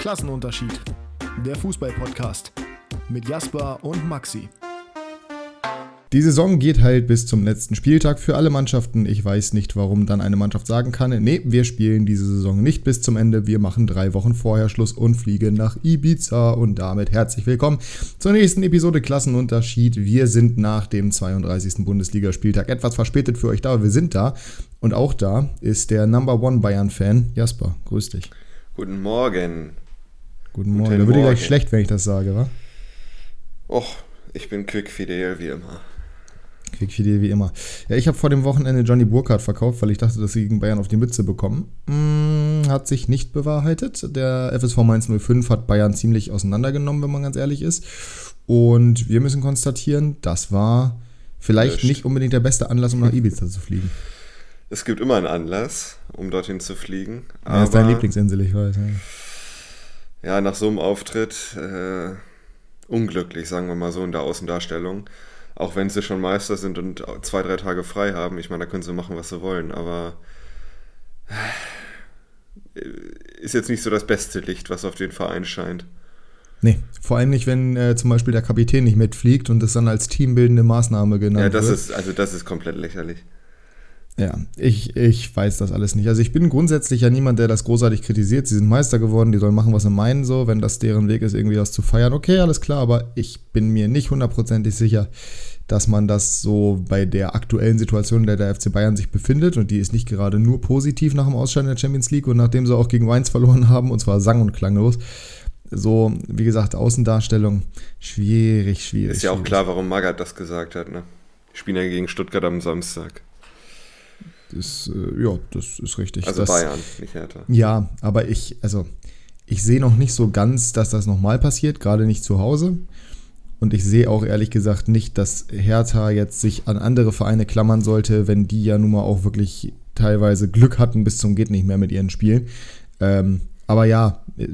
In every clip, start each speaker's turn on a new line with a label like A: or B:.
A: Klassenunterschied. Der Fußball-Podcast mit Jasper und Maxi.
B: Die Saison geht halt bis zum letzten Spieltag für alle Mannschaften. Ich weiß nicht, warum dann eine Mannschaft sagen kann, nee, wir spielen diese Saison nicht bis zum Ende. Wir machen drei Wochen vorher Schluss und fliegen nach Ibiza. Und damit herzlich willkommen zur nächsten Episode Klassenunterschied. Wir sind nach dem 32. Bundesligaspieltag etwas verspätet für euch da, aber wir sind da. Und auch da ist der Number One Bayern-Fan Jasper. Grüß dich.
C: Guten Morgen.
B: Guten Morgen. Guten da würde gleich schlecht, wenn ich das sage, wa?
C: Och, ich bin quickfidel wie immer.
B: Quickfidel wie immer. Ja, ich habe vor dem Wochenende Johnny Burkhardt verkauft, weil ich dachte, dass sie gegen Bayern auf die Mütze bekommen. Hm, hat sich nicht bewahrheitet. Der FSV Mainz 05 hat Bayern ziemlich auseinandergenommen, wenn man ganz ehrlich ist. Und wir müssen konstatieren, das war vielleicht nicht unbedingt der beste Anlass, um nach Ibiza zu fliegen.
C: Es gibt immer einen Anlass, um dorthin zu fliegen.
B: Ja, ist deine Lieblingsinsel, ich weiß. Ja
C: ja, nach so einem Auftritt äh, unglücklich, sagen wir mal so, in der Außendarstellung. Auch wenn sie schon Meister sind und zwei, drei Tage frei haben. Ich meine, da können sie machen, was sie wollen. Aber äh, ist jetzt nicht so das beste Licht, was auf den Verein scheint.
B: Nee, vor allem nicht, wenn äh, zum Beispiel der Kapitän nicht mitfliegt und das dann als teambildende Maßnahme genannt wird.
C: Ja, das
B: wird.
C: ist, also das ist komplett lächerlich.
B: Ja, ich, ich weiß das alles nicht. Also ich bin grundsätzlich ja niemand, der das großartig kritisiert. Sie sind Meister geworden, die sollen machen, was sie meinen, so. Wenn das deren Weg ist, irgendwie das zu feiern, okay, alles klar, aber ich bin mir nicht hundertprozentig sicher, dass man das so bei der aktuellen Situation, in der der FC Bayern sich befindet, und die ist nicht gerade nur positiv nach dem Ausscheiden der Champions League und nachdem sie auch gegen Mainz verloren haben, und zwar sang- und klanglos, so, wie gesagt, Außendarstellung, schwierig, schwierig.
C: Ist ja
B: schwierig.
C: auch klar, warum Magath das gesagt hat, ne? Spielen ja gegen Stuttgart am Samstag.
B: Das, äh, ja, das ist richtig.
C: Also
B: das,
C: Bayern, nicht Hertha.
B: Ja, aber ich, also, ich sehe noch nicht so ganz, dass das nochmal passiert, gerade nicht zu Hause. Und ich sehe auch ehrlich gesagt nicht, dass Hertha jetzt sich an andere Vereine klammern sollte, wenn die ja nun mal auch wirklich teilweise Glück hatten bis zum geht nicht mehr mit ihren Spielen. Ähm, aber ja, äh,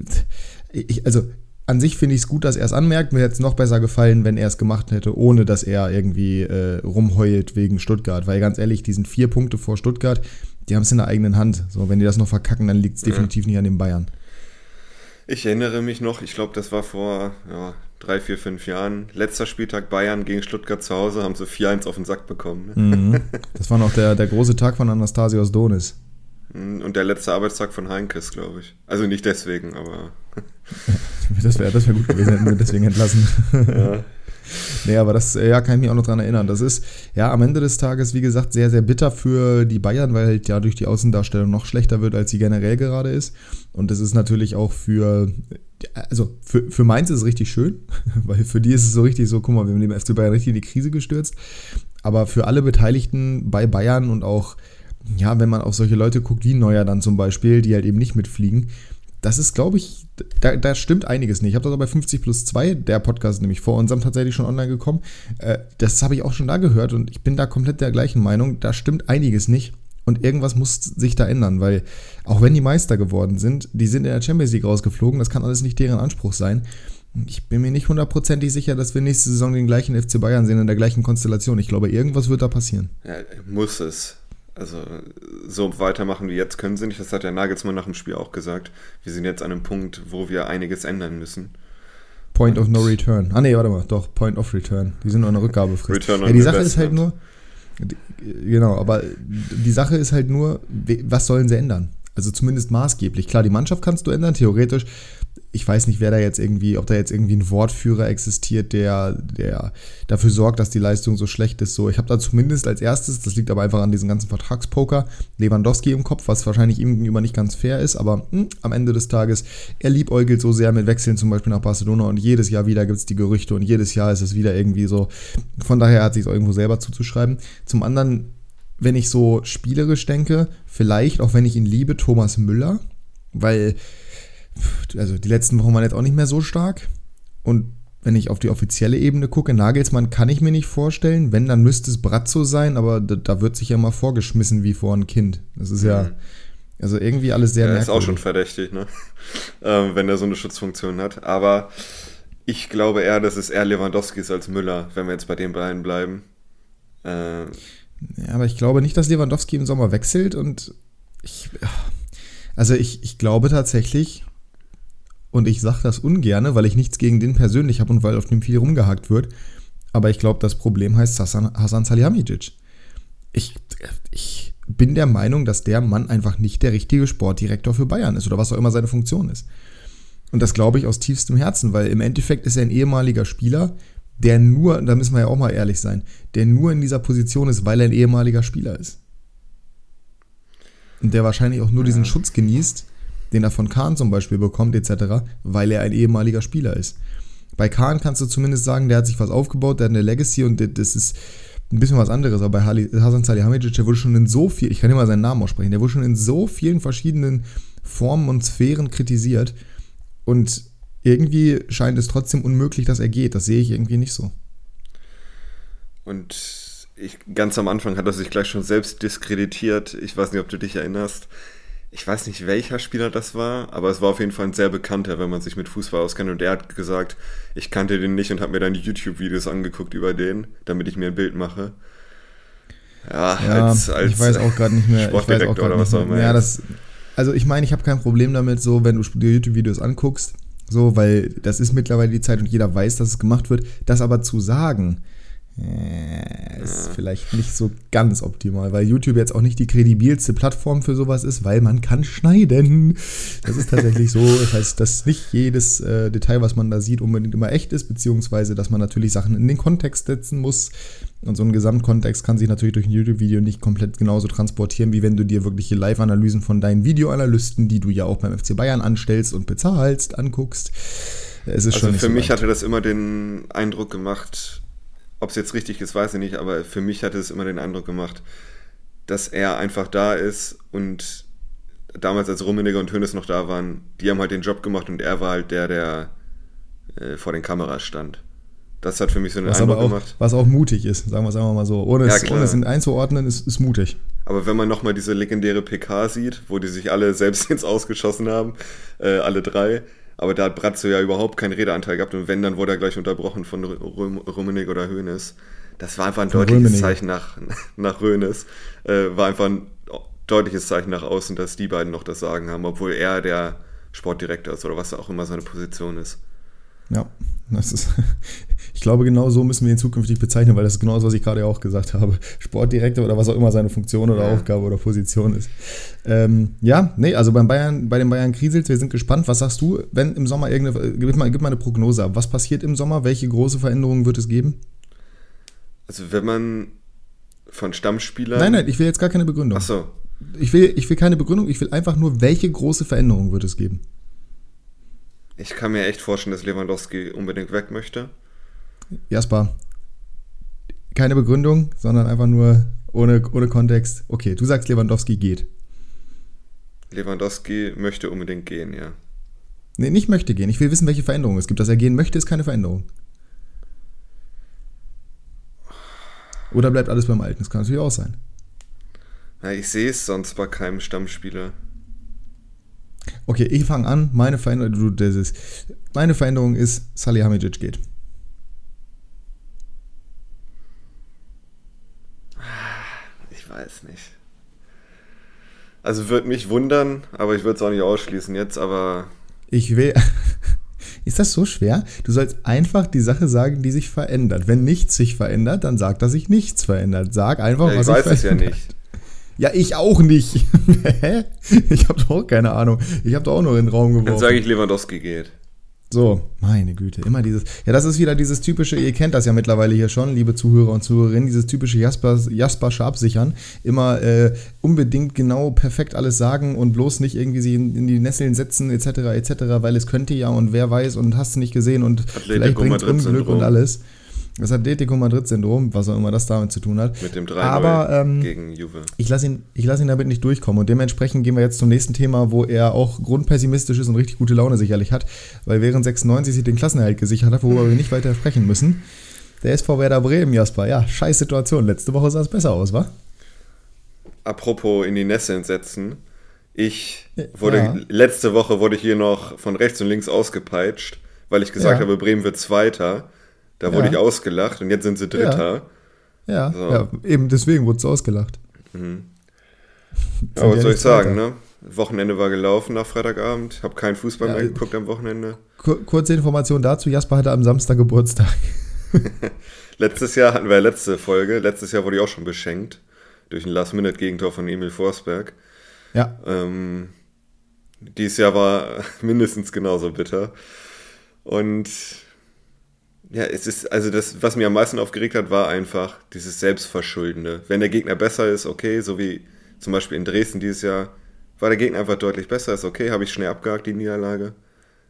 B: ich, also an sich finde ich es gut, dass er es anmerkt. Mir hätte es noch besser gefallen, wenn er es gemacht hätte, ohne dass er irgendwie äh, rumheult wegen Stuttgart. Weil ganz ehrlich, die sind vier Punkte vor Stuttgart, die haben es in der eigenen Hand. So, wenn die das noch verkacken, dann liegt es ja. definitiv nicht an den Bayern.
C: Ich erinnere mich noch, ich glaube, das war vor ja, drei, vier, fünf Jahren. Letzter Spieltag Bayern gegen Stuttgart zu Hause, haben sie 4-1 auf den Sack bekommen.
B: Ne? Mhm. Das war noch der, der große Tag von Anastasios Donis.
C: Mhm, und der letzte Arbeitstag von Heinkes, glaube ich. Also nicht deswegen, aber.
B: Das wäre das wär gut gewesen, hätten wir deswegen entlassen. Ja. nee, aber das ja, kann ich mich auch noch dran erinnern. Das ist ja am Ende des Tages, wie gesagt, sehr, sehr bitter für die Bayern, weil halt ja durch die Außendarstellung noch schlechter wird, als sie generell gerade ist. Und das ist natürlich auch für, also für, für Mainz ist es richtig schön, weil für die ist es so richtig so, guck mal, wir haben den FC Bayern richtig in die Krise gestürzt. Aber für alle Beteiligten bei Bayern und auch, ja, wenn man auf solche Leute guckt, wie Neuer dann zum Beispiel, die halt eben nicht mitfliegen, das ist, glaube ich, da, da, stimmt einiges nicht. Ich habe das auch bei 50 plus 2, der Podcast nämlich vor unserem tatsächlich schon online gekommen. Äh, das habe ich auch schon da gehört und ich bin da komplett der gleichen Meinung. Da stimmt einiges nicht. Und irgendwas muss sich da ändern, weil auch wenn die Meister geworden sind, die sind in der Champions League rausgeflogen, das kann alles nicht deren Anspruch sein. Ich bin mir nicht hundertprozentig sicher, dass wir nächste Saison den gleichen FC Bayern sehen in der gleichen Konstellation. Ich glaube, irgendwas wird da passieren.
C: Ja, muss es. Also so weitermachen wie jetzt können sie nicht. Das hat der Nagelsmann nach dem Spiel auch gesagt. Wir sind jetzt an einem Punkt, wo wir einiges ändern müssen.
B: Point Und of no return. Ah nee, warte mal, doch, Point of return. Die sind nur eine Rückgabefrist. Return ja, die Sache ist halt nur, genau, aber die Sache ist halt nur, was sollen sie ändern? Also zumindest maßgeblich. Klar, die Mannschaft kannst du ändern, theoretisch ich weiß nicht, wer da jetzt irgendwie, ob da jetzt irgendwie ein Wortführer existiert, der, der dafür sorgt, dass die Leistung so schlecht ist. So, ich habe da zumindest als erstes, das liegt aber einfach an diesem ganzen Vertragspoker, Lewandowski im Kopf, was wahrscheinlich ihm gegenüber nicht ganz fair ist, aber mh, hm, am Ende des Tages, er liebäugelt so sehr mit Wechseln zum Beispiel nach Barcelona und jedes Jahr wieder gibt es die Gerüchte und jedes Jahr ist es wieder irgendwie so. Von daher hat sich es irgendwo selber zuzuschreiben. Zum anderen, wenn ich so spielerisch denke, vielleicht, auch wenn ich ihn liebe, Thomas Müller, weil also die letzten Wochen waren jetzt auch nicht mehr so stark. Und wenn ich auf die offizielle Ebene gucke, Nagelsmann kann ich mir nicht vorstellen. Wenn, dann müsste es Bratzo sein, aber da, da wird sich ja mal vorgeschmissen wie vor ein Kind. Das ist ja, mhm. also irgendwie alles sehr
C: ja, merkwürdig. ist auch schon verdächtig, ne? ähm, wenn er so eine Schutzfunktion hat. Aber ich glaube eher, dass es eher Lewandowski ist als Müller, wenn wir jetzt bei den beiden bleiben.
B: Äh, ja, aber ich glaube nicht, dass Lewandowski im Sommer wechselt und ich, also ich, ich glaube tatsächlich, und ich sage das ungerne, weil ich nichts gegen den persönlich habe und weil auf dem viel rumgehakt wird. Aber ich glaube, das Problem heißt Hassan, Hassan Salihamidzic. Ich, ich bin der Meinung, dass der Mann einfach nicht der richtige Sportdirektor für Bayern ist oder was auch immer seine Funktion ist. Und das glaube ich aus tiefstem Herzen, weil im Endeffekt ist er ein ehemaliger Spieler, der nur, da müssen wir ja auch mal ehrlich sein, der nur in dieser Position ist, weil er ein ehemaliger Spieler ist. Und der wahrscheinlich auch nur ja. diesen Schutz genießt, den er von Kahn zum Beispiel bekommt, etc., weil er ein ehemaliger Spieler ist. Bei Kahn kannst du zumindest sagen, der hat sich was aufgebaut, der hat eine Legacy und das ist ein bisschen was anderes. Aber bei Hasan Salihamidzic, der wurde schon in so viel, ich kann immer seinen Namen aussprechen, der wurde schon in so vielen verschiedenen Formen und Sphären kritisiert. Und irgendwie scheint es trotzdem unmöglich, dass er geht. Das sehe ich irgendwie nicht so.
C: Und ich, ganz am Anfang hat er sich gleich schon selbst diskreditiert. Ich weiß nicht, ob du dich erinnerst. Ich weiß nicht, welcher Spieler das war, aber es war auf jeden Fall ein sehr bekannter, wenn man sich mit Fußball auskennt. Und der hat gesagt, ich kannte den nicht und habe mir dann YouTube-Videos angeguckt über den, damit ich mir ein Bild mache.
B: Ja, ja als, als ich weiß auch gerade nicht mehr. Sportdirektor oder was auch immer. Ja, das, also ich meine, ich habe kein Problem damit, so wenn du dir YouTube-Videos anguckst, so, weil das ist mittlerweile die Zeit und jeder weiß, dass es gemacht wird. Das aber zu sagen, äh, ist vielleicht nicht so ganz optimal, weil YouTube jetzt auch nicht die kredibilste Plattform für sowas ist, weil man kann schneiden. Das ist tatsächlich so. Das heißt, dass nicht jedes äh, Detail, was man da sieht, unbedingt immer echt ist, beziehungsweise dass man natürlich Sachen in den Kontext setzen muss. Und so ein Gesamtkontext kann sich natürlich durch ein YouTube-Video nicht komplett genauso transportieren, wie wenn du dir wirkliche Live-Analysen von deinen Videoanalysten, die du ja auch beim FC Bayern anstellst und bezahlst, anguckst.
C: Es ist also schon für mich weit. hatte das immer den Eindruck gemacht, ob es jetzt richtig ist, weiß ich nicht, aber für mich hatte es immer den Eindruck gemacht, dass er einfach da ist und damals, als Rummeniger und Hönes noch da waren, die haben halt den Job gemacht und er war halt der, der äh, vor den Kameras stand. Das hat für mich so einen
B: was
C: Eindruck
B: auch,
C: gemacht.
B: Was auch mutig ist, sagen wir es einfach mal so. Ohne, ja, es, ohne es einzuordnen, ist, ist mutig.
C: Aber wenn man nochmal diese legendäre PK sieht, wo die sich alle selbst ins Ausgeschossen haben, äh, alle drei, aber da hat Bratzo ja überhaupt keinen Redeanteil gehabt und wenn, dann wurde er gleich unterbrochen von Rummenigge oder Hoeneß. Das war einfach ein von deutliches Rummenigge. Zeichen nach, nach Hoeneß. Äh, war einfach ein deutliches Zeichen nach außen, dass die beiden noch das Sagen haben, obwohl er der Sportdirektor ist oder was auch immer seine Position ist.
B: Ja, das ist, ich glaube, genau so müssen wir ihn zukünftig bezeichnen, weil das ist genau das, was ich gerade auch gesagt habe. Sportdirektor oder was auch immer seine Funktion oder ja. Aufgabe oder Position ist. Ähm, ja, nee, also beim Bayern, bei den Bayern kriselt, wir sind gespannt. Was sagst du, wenn im Sommer irgendeine, gib mal, gib mal eine Prognose ab. Was passiert im Sommer? Welche große Veränderungen wird es geben?
C: Also wenn man von Stammspielern...
B: Nein, nein, ich will jetzt gar keine Begründung.
C: Ach so.
B: Ich will, ich will keine Begründung, ich will einfach nur, welche große Veränderungen wird es geben?
C: Ich kann mir echt vorstellen, dass Lewandowski unbedingt weg möchte.
B: Jasper, keine Begründung, sondern einfach nur ohne, ohne Kontext. Okay, du sagst, Lewandowski geht.
C: Lewandowski möchte unbedingt gehen, ja.
B: Nee, nicht möchte gehen. Ich will wissen, welche Veränderungen es gibt. Dass er gehen möchte, ist keine Veränderung. Oder bleibt alles beim Alten? Das kann natürlich auch sein.
C: Na, ich sehe es sonst bei keinem Stammspieler.
B: Okay, ich fange an. Meine Veränderung, das ist, meine Veränderung ist, Salihamidzic geht.
C: Ich weiß nicht. Also würde mich wundern, aber ich würde es auch nicht ausschließen jetzt, aber.
B: Ich will. Ist das so schwer? Du sollst einfach die Sache sagen, die sich verändert. Wenn nichts sich verändert, dann sag, dass sich nichts verändert. Sag einfach, ja, was sich verändert. Ich weiß es ja nicht. Ja, ich auch nicht. Hä? ich habe doch auch keine Ahnung. Ich habe doch auch nur in den Raum geworfen. Dann
C: sage ich, Lewandowski geht.
B: So, meine Güte, immer dieses. Ja, das ist wieder dieses typische, ihr kennt das ja mittlerweile hier schon, liebe Zuhörer und Zuhörerinnen, dieses typische Jasper, Jaspersche Absichern. Immer äh, unbedingt genau perfekt alles sagen und bloß nicht irgendwie sie in, in, die Nesseln setzen, etc., etc., weil es könnte ja und wer weiß und hast du nicht gesehen und Atletico vielleicht bringt Unglück und alles. Das Atletico Madrid-Syndrom, was auch immer das damit zu tun hat.
C: Mit dem 3
B: Aber, ähm, gegen Juve. Ich lasse ihn, lass ihn damit nicht durchkommen. Und dementsprechend gehen wir jetzt zum nächsten Thema, wo er auch grundpessimistisch ist und richtig gute Laune sicherlich hat. Weil während 96 sich den Klassenerhalt gesichert hat, worüber wir nicht weiter sprechen müssen. Der SV Werder Bremen, Jasper. Ja, scheiß Situation. Letzte Woche sah es besser aus, wa?
C: Apropos in die Nesseln setzen. Ich wurde, ja. letzte Woche wurde ich hier noch von rechts und links ausgepeitscht, weil ich gesagt ja. habe, Bremen wird Zweiter. Da wurde ja. ich ausgelacht und jetzt sind sie Dritter.
B: Ja, ja, so. ja eben deswegen wurde es ausgelacht. Mhm.
C: Ja, was soll ich sagen, ne? Wochenende war gelaufen nach Freitagabend. Habe keinen Fußball mehr geguckt am Wochenende.
B: Kurze Information dazu: Jasper hatte am Samstag Geburtstag.
C: Letztes Jahr hatten wir letzte Folge. Letztes Jahr wurde ich auch schon beschenkt durch ein Last-Minute-Gegentor von Emil Forsberg.
B: Ja.
C: Ähm, dieses Jahr war mindestens genauso bitter. Und ja, es ist, also das, was mir am meisten aufgeregt hat, war einfach dieses Selbstverschuldende. Wenn der Gegner besser ist, okay, so wie zum Beispiel in Dresden dieses Jahr, war der Gegner einfach deutlich besser, ist okay, habe ich schnell abgehakt, die Niederlage.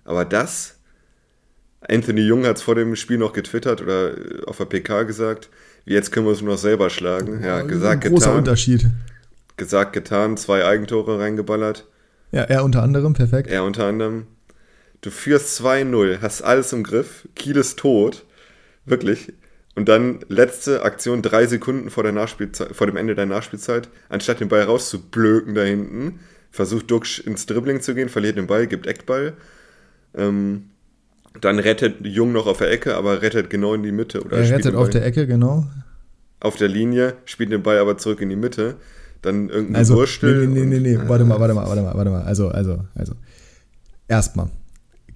C: Aber das, Anthony Jung hat es vor dem Spiel noch getwittert oder auf der PK gesagt, jetzt können wir uns nur noch selber schlagen. Ja, gesagt,
B: Ein großer getan. Unterschied.
C: Gesagt, getan, zwei Eigentore reingeballert.
B: Ja, er unter anderem, perfekt.
C: Er unter anderem. Du führst 2-0, hast alles im Griff, Kiel ist tot. Wirklich. Und dann letzte Aktion, drei Sekunden vor, der Nachspielzeit, vor dem Ende der Nachspielzeit, anstatt den Ball rauszublöken da hinten, versucht Duxch ins Dribbling zu gehen, verliert den Ball, gibt Eckball. Ähm, dann rettet Jung noch auf der Ecke, aber rettet genau in die Mitte.
B: Oder er rettet auf der Ecke, genau.
C: Auf der Linie, spielt den Ball aber zurück in die Mitte. Dann irgendein
B: also, Wurstel. Nee, nee, nee, nee, warte mal, warte mal, warte mal, warte mal. Also, also, also. Erstmal.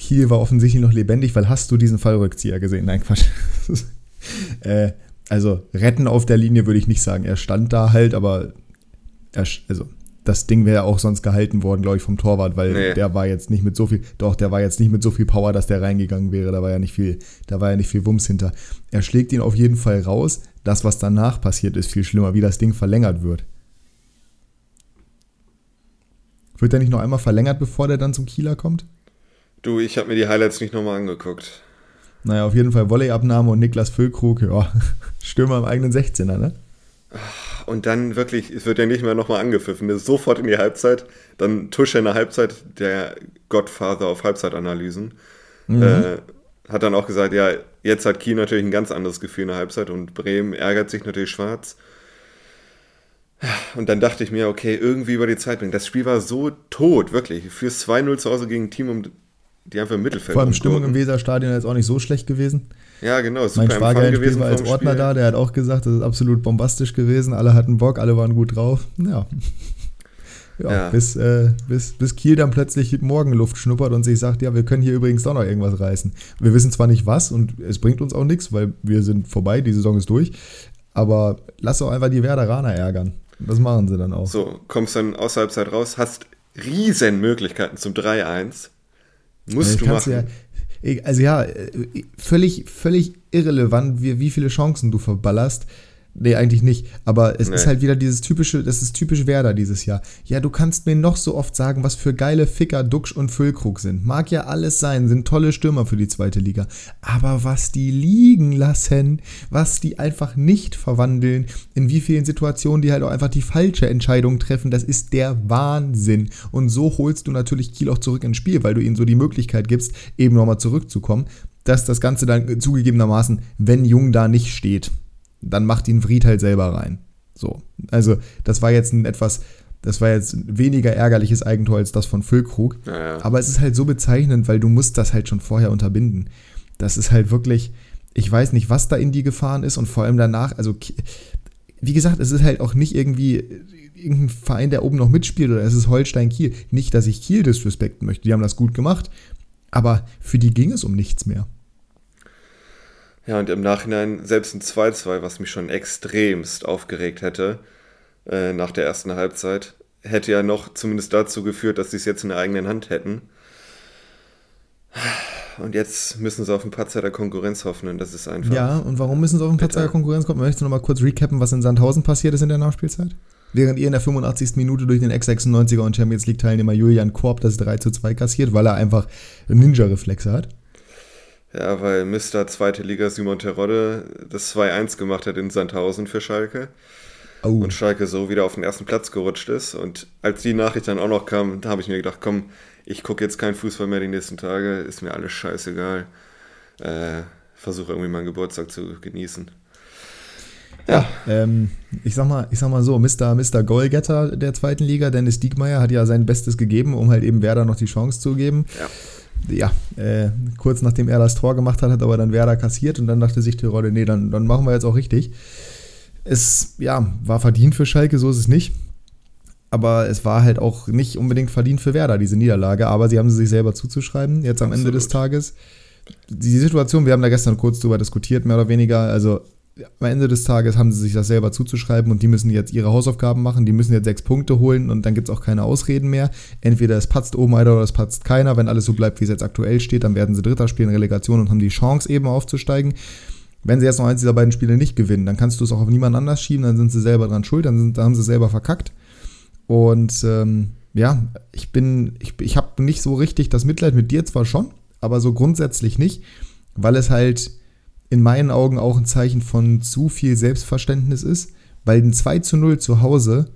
B: Kiel war offensichtlich noch lebendig, weil hast du diesen Fallrückzieher gesehen? Nein, Quatsch. äh, also, retten auf der Linie würde ich nicht sagen. Er stand da halt, aber er, also, das Ding wäre auch sonst gehalten worden, glaube ich, vom Torwart, weil nee. der war jetzt nicht mit so viel, doch, der war jetzt nicht mit so viel Power, dass der reingegangen wäre. Da war ja nicht viel, da war ja nicht viel Wumms hinter. Er schlägt ihn auf jeden Fall raus. Das, was danach passiert, ist viel schlimmer, wie das Ding verlängert wird. Wird der nicht noch einmal verlängert, bevor der dann zum Kieler kommt?
C: Du, ich habe mir die Highlights nicht nochmal angeguckt.
B: Naja, auf jeden Fall Volleyabnahme und Niklas Füllkrug, ja, Stürmer im eigenen 16er, ne?
C: Und dann wirklich, es wird ja nicht mehr nochmal angepfiffen, ist sofort in die Halbzeit, dann Tusche in der Halbzeit, der Godfather auf Halbzeitanalysen, mhm. äh, hat dann auch gesagt, ja, jetzt hat Kiel natürlich ein ganz anderes Gefühl in der Halbzeit und Bremen ärgert sich natürlich schwarz. Und dann dachte ich mir, okay, irgendwie über die Zeit bringen. Das Spiel war so tot, wirklich. Fürs 2-0 zu Hause gegen ein Team, um die einfach im Mittelfeld
B: Vor allem Stimmung im Weserstadion ist auch nicht so schlecht gewesen.
C: Ja, genau.
B: Super mein Schwager war als Ordner Spiel. da, der hat auch gesagt, das ist absolut bombastisch gewesen. Alle hatten Bock, alle waren gut drauf. Ja. Ja, ja. Bis, äh, bis, bis Kiel dann plötzlich Morgenluft schnuppert und sich sagt, ja, wir können hier übrigens doch noch irgendwas reißen. Wir wissen zwar nicht was und es bringt uns auch nichts, weil wir sind vorbei, die Saison ist durch, aber lass doch einfach die Werderaner ärgern. Das machen sie dann auch.
C: So, kommst dann aus der Halbzeit raus, hast riesen Möglichkeiten zum 3-1. Musst du machen.
B: Ja, also ja, völlig, völlig irrelevant, wie, wie viele Chancen du verballerst. Nee, eigentlich nicht. Aber es nee. ist halt wieder dieses typische, das ist typisch Werder dieses Jahr. Ja, du kannst mir noch so oft sagen, was für geile Ficker Duxch und Füllkrug sind. Mag ja alles sein, sind tolle Stürmer für die zweite Liga. Aber was die liegen lassen, was die einfach nicht verwandeln, in wie vielen Situationen die halt auch einfach die falsche Entscheidung treffen, das ist der Wahnsinn. Und so holst du natürlich Kiel auch zurück ins Spiel, weil du ihnen so die Möglichkeit gibst, eben nochmal zurückzukommen, dass das Ganze dann zugegebenermaßen, wenn Jung da nicht steht, dann macht ihn Vried halt selber rein. So. Also, das war jetzt ein etwas, das war jetzt ein weniger ärgerliches Eigentor als das von Füllkrug. Ja. Aber es ist halt so bezeichnend, weil du musst das halt schon vorher unterbinden. Das ist halt wirklich, ich weiß nicht, was da in die gefahren ist und vor allem danach, also wie gesagt, es ist halt auch nicht irgendwie irgendein Verein, der oben noch mitspielt oder es ist Holstein Kiel. Nicht, dass ich Kiel disrespekten möchte, die haben das gut gemacht, aber für die ging es um nichts mehr.
C: Ja, und im Nachhinein selbst ein 2-2, was mich schon extremst aufgeregt hätte äh, nach der ersten Halbzeit, hätte ja noch zumindest dazu geführt, dass sie es jetzt in der eigenen Hand hätten. Und jetzt müssen sie auf den Patzer der Konkurrenz hoffen und das ist einfach.
B: Ja, und warum müssen sie auf den Patzer der Konkurrenz kommen? Möchtest du noch mal kurz recappen, was in Sandhausen passiert ist in der Nachspielzeit? Während ihr in der 85. Minute durch den Ex-96er und Champions League-Teilnehmer Julian Korb das 3 zu 2 kassiert, weil er einfach Ninja-Reflexe hat.
C: Ja, weil Mr. Zweite Liga Simon Terodde das 2-1 gemacht hat in Sandhausen für Schalke. Oh. Und Schalke so wieder auf den ersten Platz gerutscht ist. Und als die Nachricht dann auch noch kam, da habe ich mir gedacht, komm, ich gucke jetzt keinen Fußball mehr die nächsten Tage, ist mir alles scheißegal. Äh, Versuche irgendwie meinen Geburtstag zu genießen.
B: Ja. Ähm, ich, sag mal, ich sag mal so, Mr. Mr. Goalgetter der zweiten Liga, Dennis Diekmeyer, hat ja sein Bestes gegeben, um halt eben Werder noch die Chance zu geben. Ja ja, äh, kurz nachdem er das Tor gemacht hat, hat aber dann Werder kassiert und dann dachte sich Tirode, nee, dann, dann machen wir jetzt auch richtig. Es ja, war verdient für Schalke, so ist es nicht. aber es war halt auch nicht unbedingt verdient für Werder, diese Niederlage. Aber sie haben sie sich selber zuzuschreiben, jetzt am Absolut. Ende des Tages. Die Situation, wir haben da gestern kurz drüber diskutiert, mehr oder weniger. Also am Ende des Tages haben sie sich das selber zuzuschreiben und die müssen jetzt ihre Hausaufgaben machen, die müssen jetzt sechs Punkte holen und dann gibt es auch keine Ausreden mehr. Entweder es patzt oben einer oder es patzt keiner. Wenn alles so bleibt, wie es jetzt aktuell steht, dann werden sie Dritter spielen, Relegation und haben die Chance eben aufzusteigen. Wenn sie jetzt noch eins dieser beiden Spiele nicht gewinnen, dann kannst du es auch auf niemand anders schieben, dann sind sie selber dran schuld, dann, sind, dann haben sie selber verkackt. Und ähm, ja, ich bin, ich, ich habe nicht so richtig das Mitleid mit dir zwar schon, aber so grundsätzlich nicht, weil es halt in meinen Augen auch ein Zeichen von zu viel Selbstverständnis ist, weil ein 2 zu 0 zu Hause,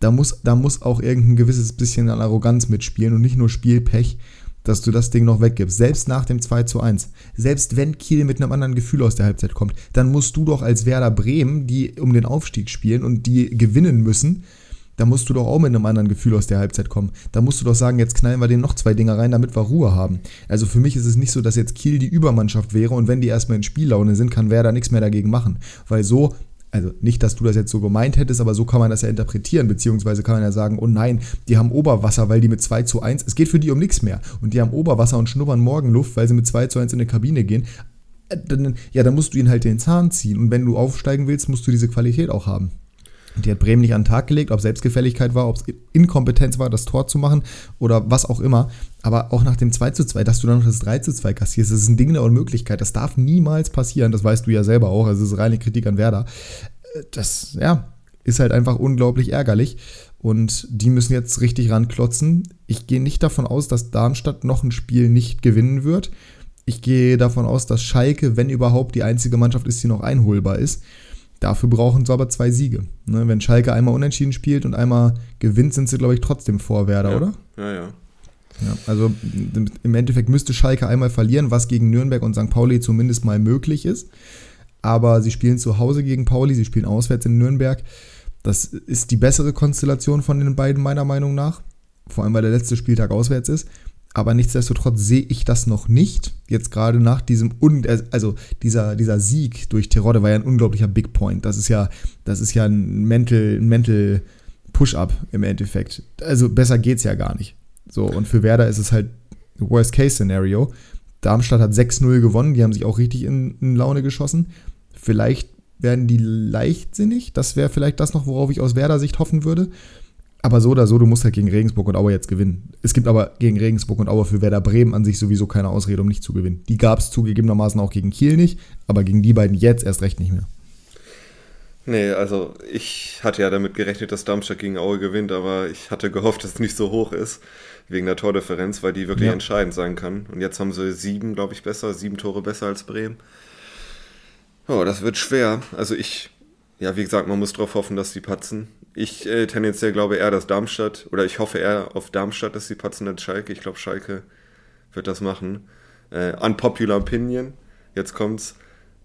B: da muss, da muss auch irgendein gewisses bisschen an Arroganz mitspielen und nicht nur Spielpech, dass du das Ding noch weggibst. Selbst nach dem 2 zu 1. Selbst wenn Kiel mit einem anderen Gefühl aus der Halbzeit kommt, dann musst du doch als Werder Bremen, die um den Aufstieg spielen und die gewinnen müssen, da musst du doch auch mit einem anderen Gefühl aus der Halbzeit kommen. Da musst du doch sagen, jetzt knallen wir denen noch zwei Dinger rein, damit wir Ruhe haben. Also für mich ist es nicht so, dass jetzt Kiel die Übermannschaft wäre und wenn die erstmal in Spiellaune sind, kann wer da nichts mehr dagegen machen. Weil so also nicht, dass du das jetzt so gemeint hättest, aber so kann man das ja interpretieren, beziehungsweise kann man ja sagen, oh nein, die haben Oberwasser, weil die mit 2 zu 1, es geht für die um nichts mehr. Und die haben Oberwasser und schnuppern Morgenluft, weil sie mit 2 zu 1 in eine Kabine gehen. Äh, ja, dann musst du ihnen halt den Zahn ziehen. Und wenn du aufsteigen willst, musst du diese Qualität auch haben. Die hat Bremen nicht an den Tag gelegt, ob Selbstgefälligkeit war, ob es Inkompetenz war, das Tor zu machen oder was auch immer. Aber auch nach dem 2 zu 2, dass du dann noch das 3 zu 2 kassierst, das ist ein Ding der Unmöglichkeit. Das darf niemals passieren, das weißt du ja selber auch. Also es ist reine Kritik an Werder. Das, ja, ist halt einfach unglaublich ärgerlich. Und die müssen jetzt richtig ranklotzen. Ich gehe nicht davon aus, dass Darmstadt noch ein Spiel nicht gewinnen wird. Ich gehe davon aus, dass Schalke, wenn überhaupt, die einzige Mannschaft ist, die noch einholbar ist. Dafür brauchen sie aber zwei Siege. Ne, wenn Schalke einmal unentschieden spielt und einmal gewinnt, sind sie, glaube ich, trotzdem vor Werder,
C: ja.
B: oder?
C: Ja, ja.
B: Ja, also im Endeffekt müsste Schalke einmal verlieren, was gegen Nürnberg und St. Pauli zumindest mal möglich ist. Aber sie spielen zu Hause gegen Pauli, sie spielen auswärts in Nürnberg. Das ist die bessere Konstellation von den beiden, meiner Meinung nach. Vor allem, weil der letzte Spieltag auswärts ist. Aber nichtsdestotrotz sehe ich das noch nicht. Jetzt gerade nach diesem, also dieser, dieser Sieg durch Terodde war ja ein unglaublicher Big Point. Das ist ja, das ist ja ein Mental, Mental Push-Up im Endeffekt. Also besser geht's ja gar nicht. So, und für Werder ist es halt Worst-Case-Szenario. Darmstadt hat 6-0 gewonnen, die haben sich auch richtig in, in Laune geschossen. Vielleicht werden die leichtsinnig. Das wäre vielleicht das noch, worauf ich aus Werder-Sicht hoffen würde. Aber so oder so, du musst halt gegen Regensburg und Aue jetzt gewinnen. Es gibt aber gegen Regensburg und Aue für Werder Bremen an sich sowieso keine Ausrede, um nicht zu gewinnen. Die gab es zugegebenermaßen auch gegen Kiel nicht, aber gegen die beiden jetzt erst recht nicht mehr.
C: Nee, also ich hatte ja damit gerechnet, dass Darmstadt gegen Aue gewinnt, aber ich hatte gehofft, dass es nicht so hoch ist, wegen der Tordifferenz, weil die wirklich ja. entscheidend sein kann. Und jetzt haben sie sieben, glaube ich, besser, sieben Tore besser als Bremen. Oh, das wird schwer. Also ich, ja, wie gesagt, man muss darauf hoffen, dass die patzen. Ich äh, tendenziell glaube eher, dass Darmstadt, oder ich hoffe eher auf Darmstadt, dass sie patzen als Schalke. Ich glaube, Schalke wird das machen. Äh, unpopular Opinion. Jetzt kommt's.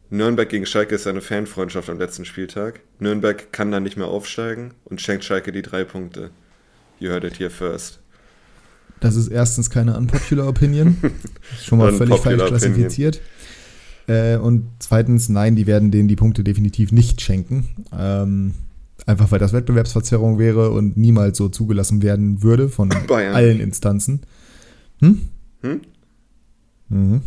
C: Nürnberg gegen Schalke ist eine Fanfreundschaft am letzten Spieltag. Nürnberg kann dann nicht mehr aufsteigen und schenkt Schalke die drei Punkte. You heard it here first.
B: Das ist erstens keine unpopular Opinion. Schon mal völlig falsch klassifiziert. Äh, und zweitens, nein, die werden denen die Punkte definitiv nicht schenken. Ähm, Einfach weil das Wettbewerbsverzerrung wäre und niemals so zugelassen werden würde von Bayern. allen Instanzen. Hm? Hm? Mhm.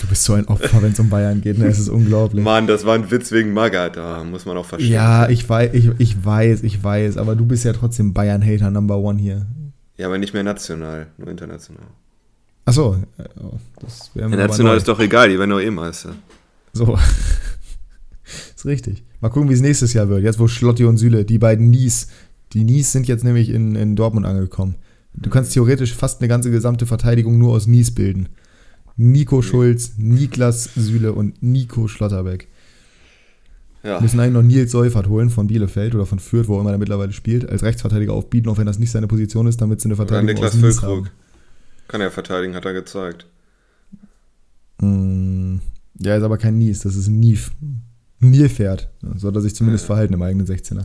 B: Du bist so ein Opfer, wenn es um Bayern geht, ne? Es ist unglaublich.
C: Mann, das war ein Witz wegen Magath, da muss man auch verstehen.
B: Ja, ich weiß, ich, ich weiß, ich weiß, aber du bist ja trotzdem Bayern-Hater Number One hier.
C: Ja, aber nicht mehr national, nur international.
B: Achso,
C: oh, das wäre ja, National ist doch egal, die werden doch eh Meister.
B: So. ist richtig. Mal gucken, wie es nächstes Jahr wird. Jetzt, wo Schlotti und Süle, die beiden Nies, die Nies sind jetzt nämlich in, in Dortmund angekommen. Du kannst theoretisch fast eine ganze gesamte Verteidigung nur aus Nies bilden. Nico Schulz, Niklas Süle und Nico Schlotterbeck. Ja. Wir müssen eigentlich noch Nils Seufert holen von Bielefeld oder von Fürth, wo immer er mittlerweile spielt, als Rechtsverteidiger aufbieten, auch wenn das nicht seine Position ist, damit sie eine Verteidigung
C: oder Niklas Füllkrug. Kann er verteidigen, hat er gezeigt.
B: Mm, ja, ist aber kein Nies, das ist ein Nief. Nilpferd. So hat er sich zumindest verhalten im eigenen 16er.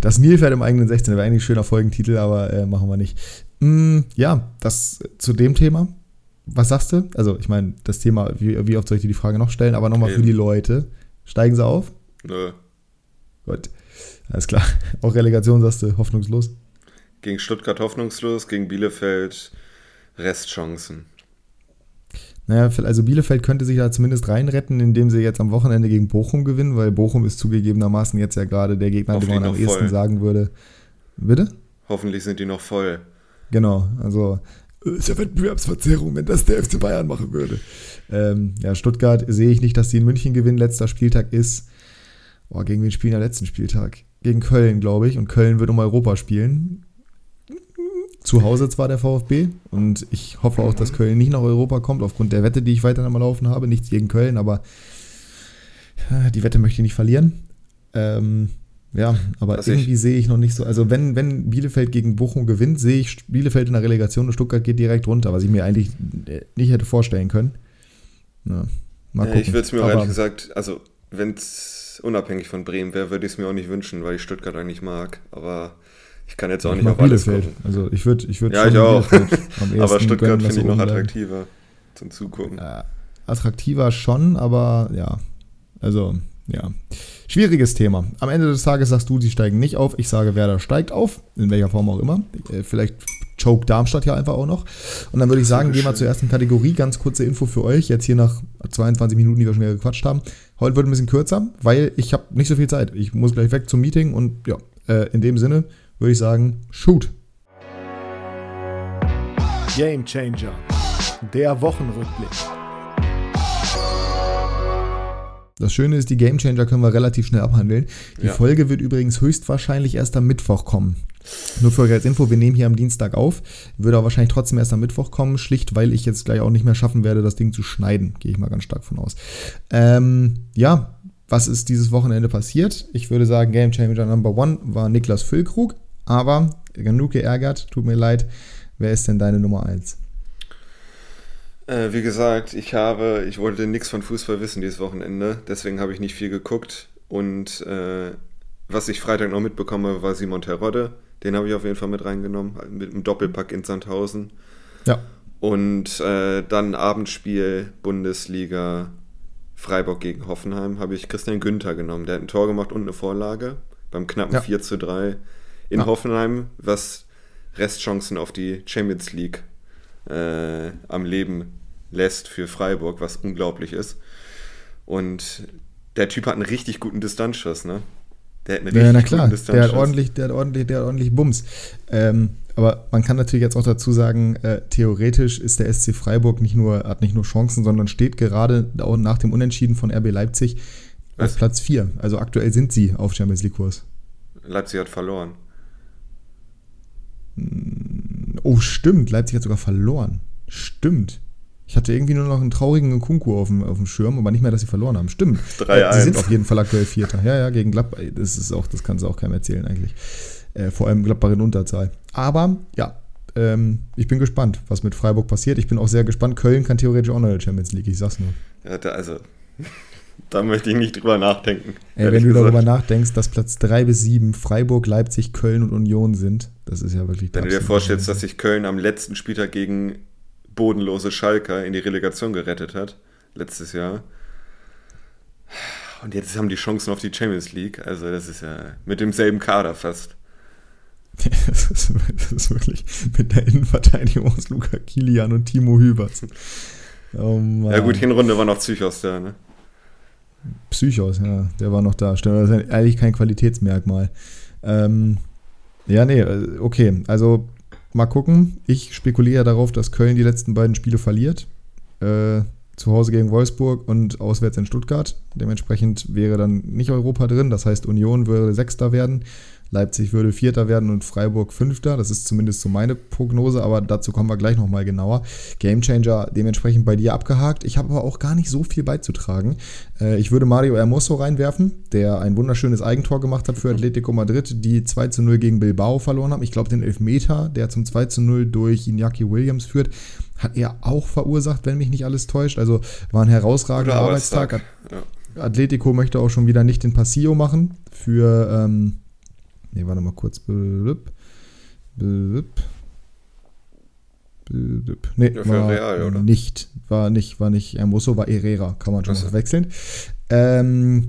B: Das Nilpferd im eigenen 16er wäre eigentlich ein schöner Folgentitel, aber äh, machen wir nicht. Mm, ja, das zu dem Thema. Was sagst du? Also, ich meine, das Thema, wie, wie, oft soll ich dir die Frage noch stellen, aber nochmal für die Leute. Steigen sie auf?
C: Nö.
B: Gut. Alles klar. Auch Relegation, sagst du, hoffnungslos?
C: Gegen Stuttgart hoffnungslos, gegen Bielefeld Restchancen.
B: Naja, also Bielefeld könnte sich da zumindest reinretten, indem sie jetzt am Wochenende gegen Bochum gewinnen, weil Bochum ist zugegebenermaßen jetzt ja gerade der Gegner, den man am ehesten sagen würde. Bitte?
C: Hoffentlich sind die noch voll.
B: Genau, also ist ja Wettbewerbsverzerrung, wenn das der FC Bayern machen würde. Ähm, ja, Stuttgart sehe ich nicht, dass die in München gewinnen. Letzter Spieltag ist. Oh, gegen wen spielen der letzten Spieltag? Gegen Köln, glaube ich. Und Köln wird um Europa spielen. Zu Hause zwar der VfB. Und ich hoffe auch, dass Köln nicht nach Europa kommt, aufgrund der Wette, die ich weiterhin am Laufen habe. Nichts gegen Köln, aber die Wette möchte ich nicht verlieren. Ähm, ja, aber was irgendwie sehe ich noch nicht so. Also, wenn, wenn Bielefeld gegen Bochum gewinnt, sehe ich Bielefeld in der Relegation und Stuttgart geht direkt runter, was ich mir eigentlich nicht hätte vorstellen können.
C: Ja, mal ja, ich würde es mir aber, ehrlich gesagt, also, wenn es unabhängig von Bremen wäre, würde ich es mir auch nicht wünschen, weil ich Stuttgart eigentlich mag. Aber ich kann jetzt auch nicht
B: auf Bielefeld. alles gucken. Also, ich würde ich würd
C: Ja, ich auch. aber Stuttgart finde ich noch attraktiver zum Zugucken.
B: Attraktiver schon, aber ja. Also, ja. Schwieriges Thema. Am Ende des Tages sagst du, sie steigen nicht auf. Ich sage, Werder steigt auf, in welcher Form auch immer. Äh, vielleicht choke Darmstadt ja einfach auch noch. Und dann würde ich sagen, gehen wir zur ersten Kategorie. Ganz kurze Info für euch. Jetzt hier nach 22 Minuten, die wir schon wieder gequatscht haben. Heute wird ein bisschen kürzer, weil ich habe nicht so viel Zeit. Ich muss gleich weg zum Meeting und ja, äh, in dem Sinne würde ich sagen, shoot.
A: Game Changer. Der Wochenrückblick.
B: Das Schöne ist, die Gamechanger können wir relativ schnell abhandeln. Die ja. Folge wird übrigens höchstwahrscheinlich erst am Mittwoch kommen. Nur für euch als Info, wir nehmen hier am Dienstag auf. Würde aber wahrscheinlich trotzdem erst am Mittwoch kommen, schlicht weil ich jetzt gleich auch nicht mehr schaffen werde, das Ding zu schneiden. Gehe ich mal ganz stark von aus. Ähm, ja, was ist dieses Wochenende passiert? Ich würde sagen, Game Changer Number One war Niklas Füllkrug, aber genug geärgert, tut mir leid. Wer ist denn deine Nummer 1?
C: Äh, wie gesagt, ich habe, ich wollte nichts von Fußball wissen dieses Wochenende, deswegen habe ich nicht viel geguckt. Und äh, was ich Freitag noch mitbekomme, war Simon Terodde. Den habe ich auf jeden Fall mit reingenommen, mit einem Doppelpack in Sandhausen.
B: Ja.
C: Und äh, dann Abendspiel, Bundesliga, Freiburg gegen Hoffenheim, habe ich Christian Günther genommen. Der hat ein Tor gemacht und eine Vorlage beim knappen ja. 4 zu 3 in ja. Hoffenheim, was Restchancen auf die Champions League äh, am Leben lässt für Freiburg, was unglaublich ist. Und der Typ hat einen richtig guten Distanzschuss, ne?
B: Der hat einen ja, na klar, der hat ordentlich, der hat ordentlich, der hat ordentlich Bums. Ähm, aber man kann natürlich jetzt auch dazu sagen, äh, theoretisch ist der SC Freiburg nicht nur, hat nicht nur Chancen, sondern steht gerade auch nach dem Unentschieden von RB Leipzig Was? auf Platz 4. Also aktuell sind sie auf Champions League-Kurs.
C: Leipzig hat verloren.
B: Oh, stimmt. Leipzig hat sogar verloren. Stimmt. Ich hatte irgendwie nur noch einen traurigen Kunku auf dem, auf dem Schirm, aber nicht mehr, dass sie verloren haben. Stimmt. 3 Sie sind auf jeden Fall aktuell Vierter. Ja, ja, gegen Gladbach. Das ist auch, das kann sie auch keinem erzählen eigentlich. Äh, vor allem Gladbach in Unterzahl. Aber ja, ähm, ich bin gespannt, was mit Freiburg passiert. Ich bin auch sehr gespannt. Köln kann theoretisch auch noch in der Champions League, ich sag's nur.
C: Ja, da, also, da möchte ich nicht drüber nachdenken.
B: Ey, wenn du gesagt. darüber nachdenkst, dass Platz 3 bis 7 Freiburg, Leipzig, Köln und Union sind, das ist ja wirklich.
C: Wenn du dir vorstellst, dass sich Köln am letzten Spieltag gegen bodenlose Schalker in die Relegation gerettet hat, letztes Jahr. Und jetzt haben die Chancen auf die Champions League. Also, das ist ja mit demselben Kader fast.
B: das, ist, das ist wirklich mit der Innenverteidigung aus Luca Kilian und Timo Hübers.
C: Oh ja, gut, Hinrunde war noch Psychos da, ne?
B: Psychos, ja, der war noch da. Das ist eigentlich kein Qualitätsmerkmal. Ähm, ja, nee, äh, okay. Also Mal gucken. Ich spekuliere darauf, dass Köln die letzten beiden Spiele verliert. Äh, zu Hause gegen Wolfsburg und auswärts in Stuttgart. Dementsprechend wäre dann nicht Europa drin. Das heißt, Union würde Sechster werden. Leipzig würde Vierter werden und Freiburg Fünfter. Das ist zumindest so meine Prognose, aber dazu kommen wir gleich nochmal genauer. Gamechanger dementsprechend bei dir abgehakt. Ich habe aber auch gar nicht so viel beizutragen. Äh, ich würde Mario Hermoso reinwerfen, der ein wunderschönes Eigentor gemacht hat für Atletico Madrid, die 2 zu 0 gegen Bilbao verloren haben. Ich glaube, den Elfmeter, der zum 2 zu 0 durch Iñaki Williams führt, hat er auch verursacht, wenn mich nicht alles täuscht. Also war ein herausragender Arbeitstag. Ja. Atletico möchte auch schon wieder nicht den Passillo machen für ähm, Ne, warte mal kurz. Blub, blub, blub. Nee, ja, war Real, oder? nicht. War nicht, war nicht Hermoso, war Herrera. Kann man schon also. wechseln. Ähm,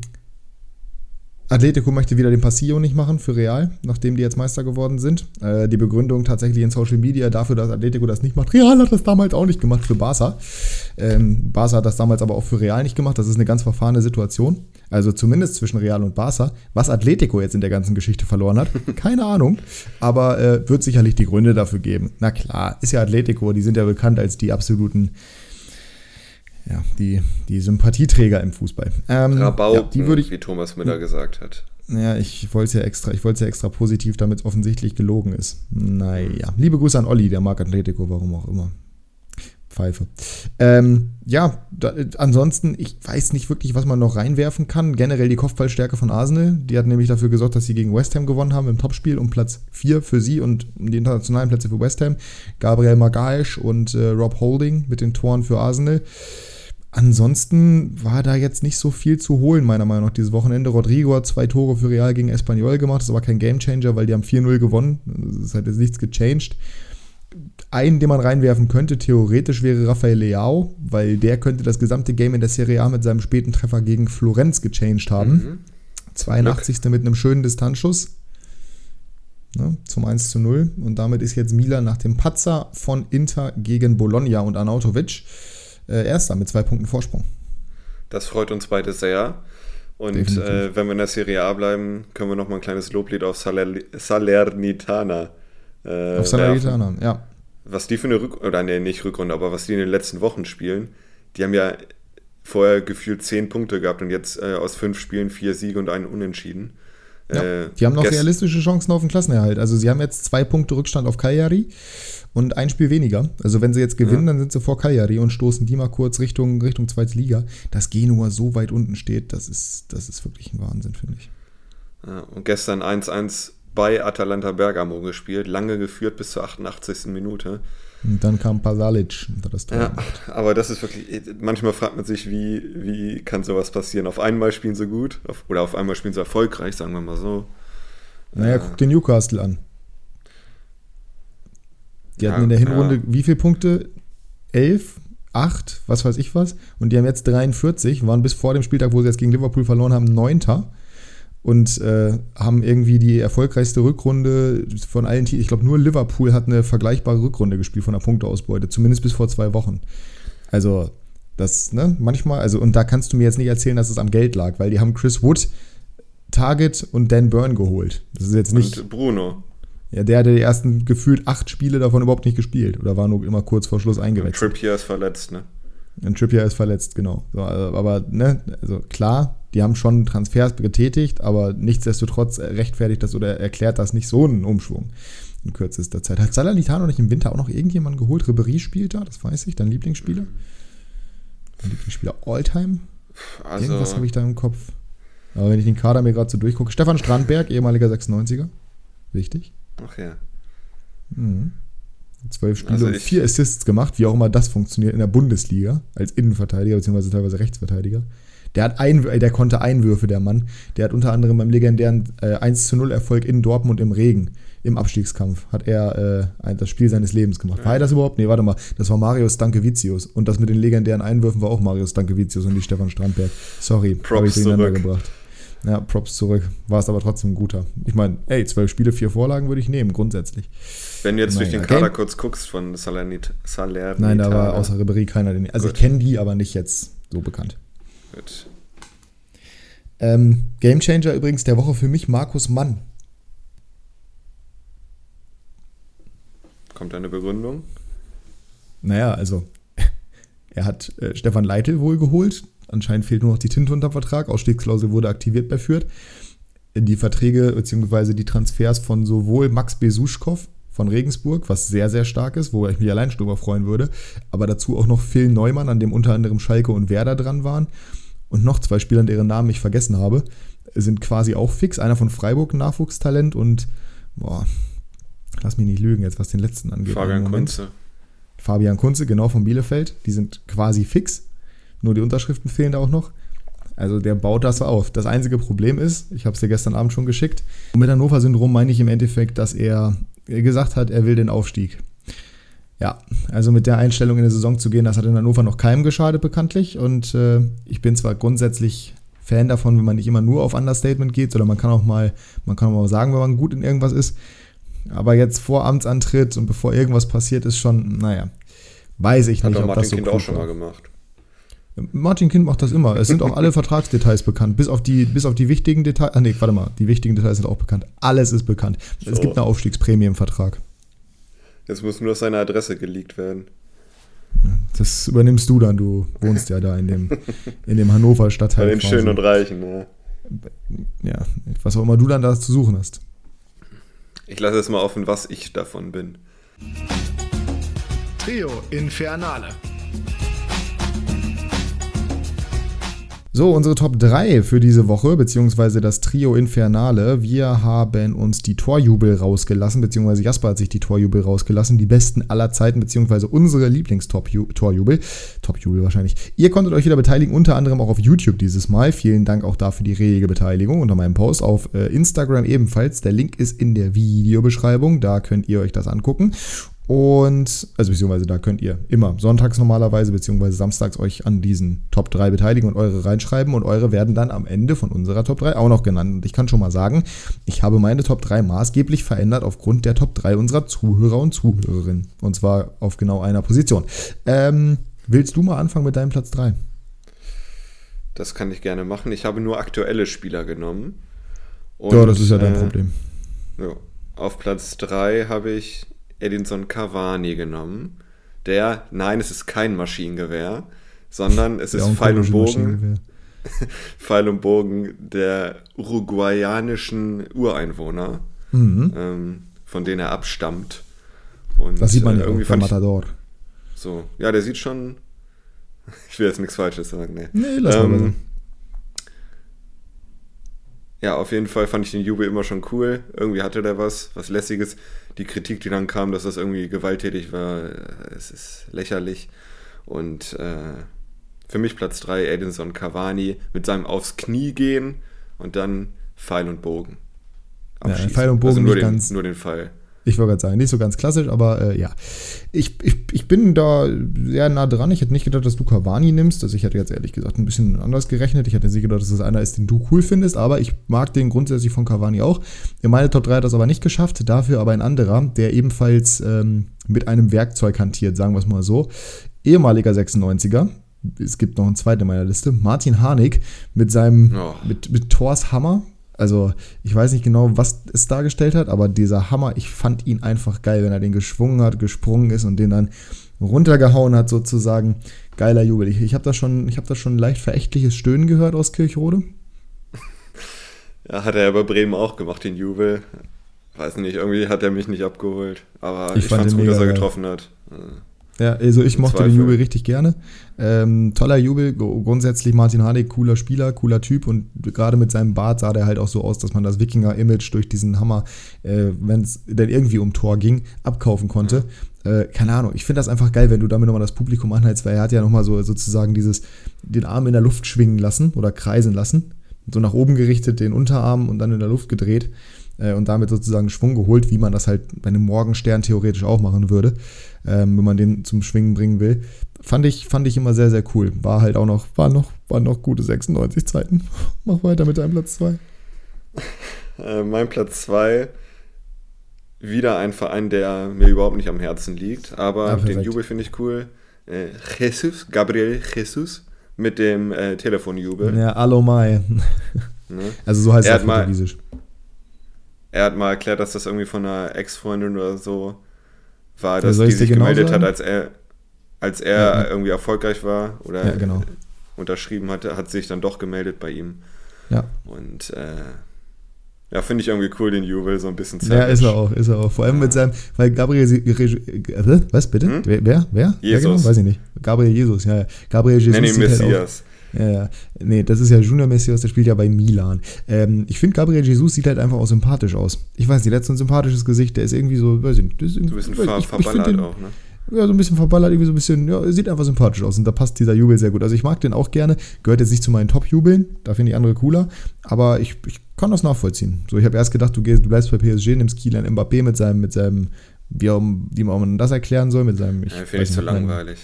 B: Atletico möchte wieder den Passillo nicht machen für Real, nachdem die jetzt Meister geworden sind. Äh, die Begründung tatsächlich in Social Media dafür, dass Atletico das nicht macht. Real hat das damals auch nicht gemacht für Barca. Ähm, Barca hat das damals aber auch für Real nicht gemacht. Das ist eine ganz verfahrene Situation. Also zumindest zwischen Real und Barca. Was Atletico jetzt in der ganzen Geschichte verloren hat, keine Ahnung. Aber äh, wird sicherlich die Gründe dafür geben. Na klar, ist ja Atletico, die sind ja bekannt als die absoluten ja, die, die Sympathieträger im Fußball.
C: Ähm, Rabauken, ja, die würde ich, wie Thomas Müller gesagt hat.
B: Ja, ich wollte es ja extra, ich wollte ja extra positiv, damit es offensichtlich gelogen ist. Naja. Liebe Grüße an Olli, der mag Atletico, warum auch immer. Pfeife. Ähm, ja, da, ansonsten, ich weiß nicht wirklich, was man noch reinwerfen kann. Generell die Kopfballstärke von Arsenal. Die hat nämlich dafür gesorgt, dass sie gegen West Ham gewonnen haben im Topspiel um Platz 4 für sie und die internationalen Plätze für West Ham. Gabriel Magalhaes und äh, Rob Holding mit den Toren für Arsenal. Ansonsten war da jetzt nicht so viel zu holen, meiner Meinung nach, dieses Wochenende. Rodrigo hat zwei Tore für Real gegen Espanyol gemacht. Das war kein Gamechanger, weil die haben 4-0 gewonnen. Es hat jetzt nichts gechanged. Einen, den man reinwerfen könnte, theoretisch wäre Rafael Leao, weil der könnte das gesamte Game in der Serie A mit seinem späten Treffer gegen Florenz gechanged haben. Mhm. 82. Glück. mit einem schönen Distanzschuss. Ne, zum 1 zu 0. Und damit ist jetzt Milan nach dem Patzer von Inter gegen Bologna und Arnautovic äh, Erster mit zwei Punkten Vorsprung.
C: Das freut uns beide sehr. Und äh, wenn wir in der Serie A bleiben, können wir noch mal ein kleines Loblied auf Saler Salernitana.
B: Äh, auf Salernitana, werfen. ja.
C: Was die für eine Rückrunde, oder nee, nicht Rückrunde, aber was die in den letzten Wochen spielen, die haben ja vorher gefühlt zehn Punkte gehabt und jetzt äh, aus fünf Spielen vier Siege und einen Unentschieden.
B: Ja, äh, die haben noch realistische Chancen auf den Klassenerhalt. Also sie haben jetzt zwei Punkte Rückstand auf Cagliari und ein Spiel weniger. Also wenn sie jetzt gewinnen, ja. dann sind sie vor Cagliari und stoßen die mal kurz Richtung, Richtung zweite Liga. Dass Genua so weit unten steht, das ist, das ist wirklich ein Wahnsinn, finde ich.
C: Ja, und gestern 1-1 bei Atalanta Bergamo gespielt, lange geführt bis zur 88. Minute.
B: Und dann kam Pasalic
C: und das Tor ja, aber das ist wirklich, manchmal fragt man sich, wie, wie kann sowas passieren? Auf einmal spielen sie gut auf, oder auf einmal spielen sie erfolgreich, sagen wir mal so.
B: Naja, äh, guck den Newcastle an. Die hatten in der Hinrunde ja. wie viele Punkte? Elf, acht, was weiß ich was. Und die haben jetzt 43, waren bis vor dem Spieltag, wo sie jetzt gegen Liverpool verloren haben, neunter. Und äh, haben irgendwie die erfolgreichste Rückrunde von allen Teams. Ich glaube, nur Liverpool hat eine vergleichbare Rückrunde gespielt von der Punkteausbeute, zumindest bis vor zwei Wochen. Also, das, ne, manchmal, also, und da kannst du mir jetzt nicht erzählen, dass es am Geld lag, weil die haben Chris Wood, Target und Dan Byrne geholt. Das ist jetzt nicht.
C: Und Bruno.
B: Ja, der hatte die ersten gefühlt acht Spiele davon überhaupt nicht gespielt oder war nur immer kurz vor Schluss eingewechselt.
C: Trippier ist verletzt, ne?
B: Und Trippier ist verletzt, genau. So, also, aber, ne, also klar, die haben schon Transfers getätigt, aber nichtsdestotrotz rechtfertigt das oder erklärt das nicht so einen Umschwung in kürzester Zeit. Hat Salernitano nicht im Winter auch noch irgendjemanden geholt? Ribery spielt da, das weiß ich, dein Lieblingsspieler? Dein Lieblingsspieler Alltime? Also, Irgendwas habe ich da im Kopf. Aber wenn ich den Kader mir gerade so durchgucke, Stefan Strandberg, ehemaliger 96er. Wichtig.
C: Ach ja.
B: Mhm. Zwölf Spiele also und vier Assists gemacht, wie auch immer das funktioniert in der Bundesliga, als Innenverteidiger bzw. teilweise Rechtsverteidiger. Der, hat ein, äh, der konnte Einwürfe, der Mann. Der hat unter anderem beim legendären äh, 1 zu 0 Erfolg in Dortmund im Regen, im Abstiegskampf, hat er äh, das Spiel seines Lebens gemacht. War er das überhaupt? Nee, warte mal. Das war Marius Dankevicius. Und das mit den legendären Einwürfen war auch Marius Dankevicius und nicht Stefan Strandberg. Sorry,
C: habe ich durcheinander gebracht.
B: Ja, Props zurück. War es aber trotzdem ein guter. Ich meine, ey, zwölf Spiele, vier Vorlagen würde ich nehmen, grundsätzlich.
C: Wenn du jetzt naja, durch den Kader okay. kurz guckst von Salernit Salernitana.
B: Nein, da war außer Ribery keiner. Den, also Gut. ich kenne die, aber nicht jetzt so bekannt. Gut. Ähm, Gamechanger übrigens der Woche für mich Markus Mann.
C: Kommt eine Begründung?
B: Naja, also er hat äh, Stefan Leitl wohl geholt, Anscheinend fehlt nur noch die Tinte unter Vertrag. Ausstiegsklausel wurde aktiviert bei Fürth. Die Verträge bzw. die Transfers von sowohl Max Besuschkow von Regensburg, was sehr, sehr stark ist, wo ich mich allein schon drüber freuen würde, aber dazu auch noch Phil Neumann, an dem unter anderem Schalke und Werder dran waren. Und noch zwei Spieler, deren Namen ich vergessen habe, sind quasi auch fix. Einer von Freiburg, Nachwuchstalent und, boah, lass mich nicht lügen jetzt, was den letzten angeht.
C: Fabian Kunze.
B: Fabian Kunze, genau von Bielefeld. Die sind quasi fix. Nur die Unterschriften fehlen da auch noch. Also der baut das auf. Das einzige Problem ist, ich habe es dir gestern Abend schon geschickt, mit Hannover-Syndrom meine ich im Endeffekt, dass er gesagt hat, er will den Aufstieg. Ja, also mit der Einstellung in die Saison zu gehen, das hat in Hannover noch keinem geschadet bekanntlich. Und äh, ich bin zwar grundsätzlich Fan davon, wenn man nicht immer nur auf Understatement geht, sondern man kann auch mal, man kann auch mal sagen, wenn man gut in irgendwas ist. Aber jetzt vor Amtsantritt und bevor irgendwas passiert ist, schon, naja, weiß ich
C: Hat
B: nicht,
C: ob Martin
B: das so
C: Kind
B: cool
C: auch schon mal gemacht.
B: Martin Kind macht das immer. Es sind auch alle Vertragsdetails bekannt, bis auf die, bis auf die wichtigen Details. Ah, nee, warte mal, die wichtigen Details sind auch bekannt. Alles ist bekannt. Es
C: So.
B: gibt eine Aufstiegsprämie im Vertrag.
C: Jetzt muss nur seine Adresse geleakt werden.
B: Das übernimmst du dann, du wohnst ja da in dem, in dem Hannover
C: Bei
B: Stadtteil.
C: den
B: quasi.
C: Schönen und Reichen, ja.
B: Ja, was auch immer du dann da zu suchen hast.
C: Ich lasse jetzt mal offen, was ich davon bin.
A: Trio Infernale.
B: So, unsere Top 3 für diese Woche, beziehungsweise das Trio Infernale. Wir haben uns die Torjubel rausgelassen, beziehungsweise Jasper hat sich die Torjubel rausgelassen, die besten aller Zeiten, beziehungsweise unsere Lieblings-Torjubel. Topjubel wahrscheinlich. Ihr konntet euch wieder beteiligen, unter anderem auch auf YouTube dieses Mal. Vielen Dank auch dafür die rege Beteiligung unter meinem Post auf äh, Instagram ebenfalls. Der Link ist in der Videobeschreibung, da könnt ihr euch das angucken. Und, also beziehungsweise da könnt ihr immer sonntags normalerweise, beziehungsweise samstags euch an diesen Top 3 beteiligen und eure reinschreiben und eure werden dann am Ende von unserer Top 3 auch noch genannt. Und ich kann schon mal sagen, ich habe meine Top 3 maßgeblich verändert aufgrund der Top 3 unserer Zuhörer und Zuhörerinnen. Und zwar auf genau einer Position. Ähm, willst du mal anfangen mit deinem Platz 3?
C: Das kann ich gerne machen. Ich habe nur aktuelle Spieler genommen.
B: ja, das ist ja dein
C: äh,
B: Problem.
C: Ja. Auf Platz 3 habe ich Edinson Cavani genommen. Der, nein, es ist kein Maschinengewehr, sondern es ist Pfeil und Bogen. Pfeil und Bogen der uruguayanischen Ureinwohner,
B: Mhm.
C: ähm, von denen er abstammt. Und,
B: Das sieht man
C: äh,
B: ja
C: irgendwie ich,
B: Matador.
C: so. Ja, der sieht schon. Ich will jetzt nichts Falsches sagen, nee.
B: Nee, lass mal
C: Ähm,
B: besser.
C: Ja, auf jeden Fall fand ich den Jubel immer schon cool. Irgendwie hatte der was, was Lässiges. Die Kritik, die dann kam, dass das irgendwie gewalttätig war, äh, es ist lächerlich. Und äh, für mich Platz 3, Edinson Cavani mit seinem aufs Knie gehen und dann Pfeil und Bogen.
B: Ja. Pfeil und Bogen
C: also nur den,
B: ganz-
C: nur den Pfeil.
B: Ich wollte gerade sagen, nicht so ganz klassisch, aber äh, ja. Ich, ich, ich bin da sehr nah dran. Ich hätte nicht gedacht, dass du Cavani nimmst. Also ich hätte jetzt ehrlich gesagt ein bisschen anders gerechnet. Ich hätte nicht gedacht, dass das einer ist, den du cool findest, aber ich mag den grundsätzlich von Cavani auch. In meine Top 3 hat das aber nicht geschafft, dafür aber ein anderer, der ebenfalls ähm, mit einem Werkzeug hantiert, sagen wir es mal so. Ehemaliger 96er. Es gibt noch einen zweiten in meiner Liste. Martin Harnik mit seinem,
C: Oh.
B: mit, mit Thors Hammer. Also, ich weiß nicht genau, was es dargestellt hat, aber dieser Hammer, ich fand ihn einfach geil, wenn er den geschwungen hat, gesprungen ist und den dann runtergehauen hat, sozusagen. Geiler Jubel. Ich, ich habe da schon, ich habe da schon ein leicht verächtliches Stöhnen gehört aus Kirchrode.
C: Ja, hat er ja bei Bremen auch gemacht, den Jubel. Weiß nicht, irgendwie hat er mich nicht abgeholt. Aber
B: Ich
C: ich,
B: fand
C: fand's
B: den
C: gut, dass er getroffen hat.
B: Ja, also ich mochte den
C: Zweifel.
B: Jubel richtig gerne. Ähm, toller Jubel, Gru- grundsätzlich Martin Harnik, cooler Spieler, cooler Typ und gerade mit seinem Bart sah der halt auch so aus, dass man das Wikinger-Image durch diesen Hammer, äh, wenn es denn irgendwie um Tor ging, abkaufen konnte. Äh, keine Ahnung, ich finde das einfach geil, wenn du damit nochmal das Publikum anhältst, weil er hat ja nochmal so sozusagen dieses, den Arm in der Luft schwingen lassen oder kreisen lassen, so nach oben gerichtet, den Unterarm und dann in der Luft gedreht äh, und damit sozusagen Schwung geholt, wie man das halt bei einem Morgenstern theoretisch auch machen würde, ähm, wenn man den zum Schwingen bringen will. Fand ich, fand ich immer sehr, sehr cool. War halt auch noch, war noch, waren noch gute 96 Zeiten. Mach weiter mit deinem Platz 2.
C: Äh, mein Platz 2, wieder ein Verein, der mir überhaupt nicht am Herzen liegt, aber
B: Ah,
C: den. Jubel finde ich cool. Äh, Jesus, Gabriel Jesus mit dem äh, Telefonjubel.
B: Ja, Allo Mai.
C: Ne?
B: Also so heißt
C: Er
B: auf
C: mal-
B: Portugiesisch.
C: Er hat mal erklärt, dass das irgendwie von einer Ex-Freundin oder so war,
B: Ja,
C: dass
B: soll
C: die sich
B: genau
C: gemeldet
B: sagen?
C: hat, als er, als er
B: Ja, ja.
C: irgendwie erfolgreich war oder
B: Ja, genau.
C: unterschrieben hatte, hat sich dann doch gemeldet bei ihm.
B: Ja.
C: Und äh, ja, finde ich irgendwie cool, den Jubel, so ein bisschen
B: ja, ist er auch, ist er auch. Vor allem mit seinem, weil Gabriel, äh, was bitte?
C: Hm?
B: Wer, wer? Wer? Wer
C: Jesus.
B: genau? Weiß ich nicht. Gabriel Jesus, ja. ja. Gabriel Jesus
C: Nenn ihn
B: halt
C: Messias.
B: Ja, ja. Nee, das ist ja Junior Messias, der spielt ja bei Milan. Ähm, ich finde, Gabriel Jesus sieht halt einfach auch sympathisch aus. Ich weiß nicht, der hat so ein sympathisches Gesicht, der ist irgendwie so, weiß ich nicht. Das ist
C: So ein bisschen
B: weiß
C: ver
B: ich-
C: verballert
B: den-
C: auch, ne?
B: Ja, so ein bisschen verballert, irgendwie so ein bisschen, ja, er sieht einfach sympathisch aus und da passt dieser Jubel sehr gut. Also ich mag den auch gerne, gehört jetzt nicht zu meinen Top-Jubeln, da finde ich andere cooler, aber ich, ich kann das nachvollziehen. So, ich habe erst gedacht, du, gehst, du bleibst bei PSG, nimmst Kylian Mbappé mit seinem, mit seinem, wie, auch, wie man das erklären soll, mit seinem, ich
C: Ja, finde ich zu langweilig.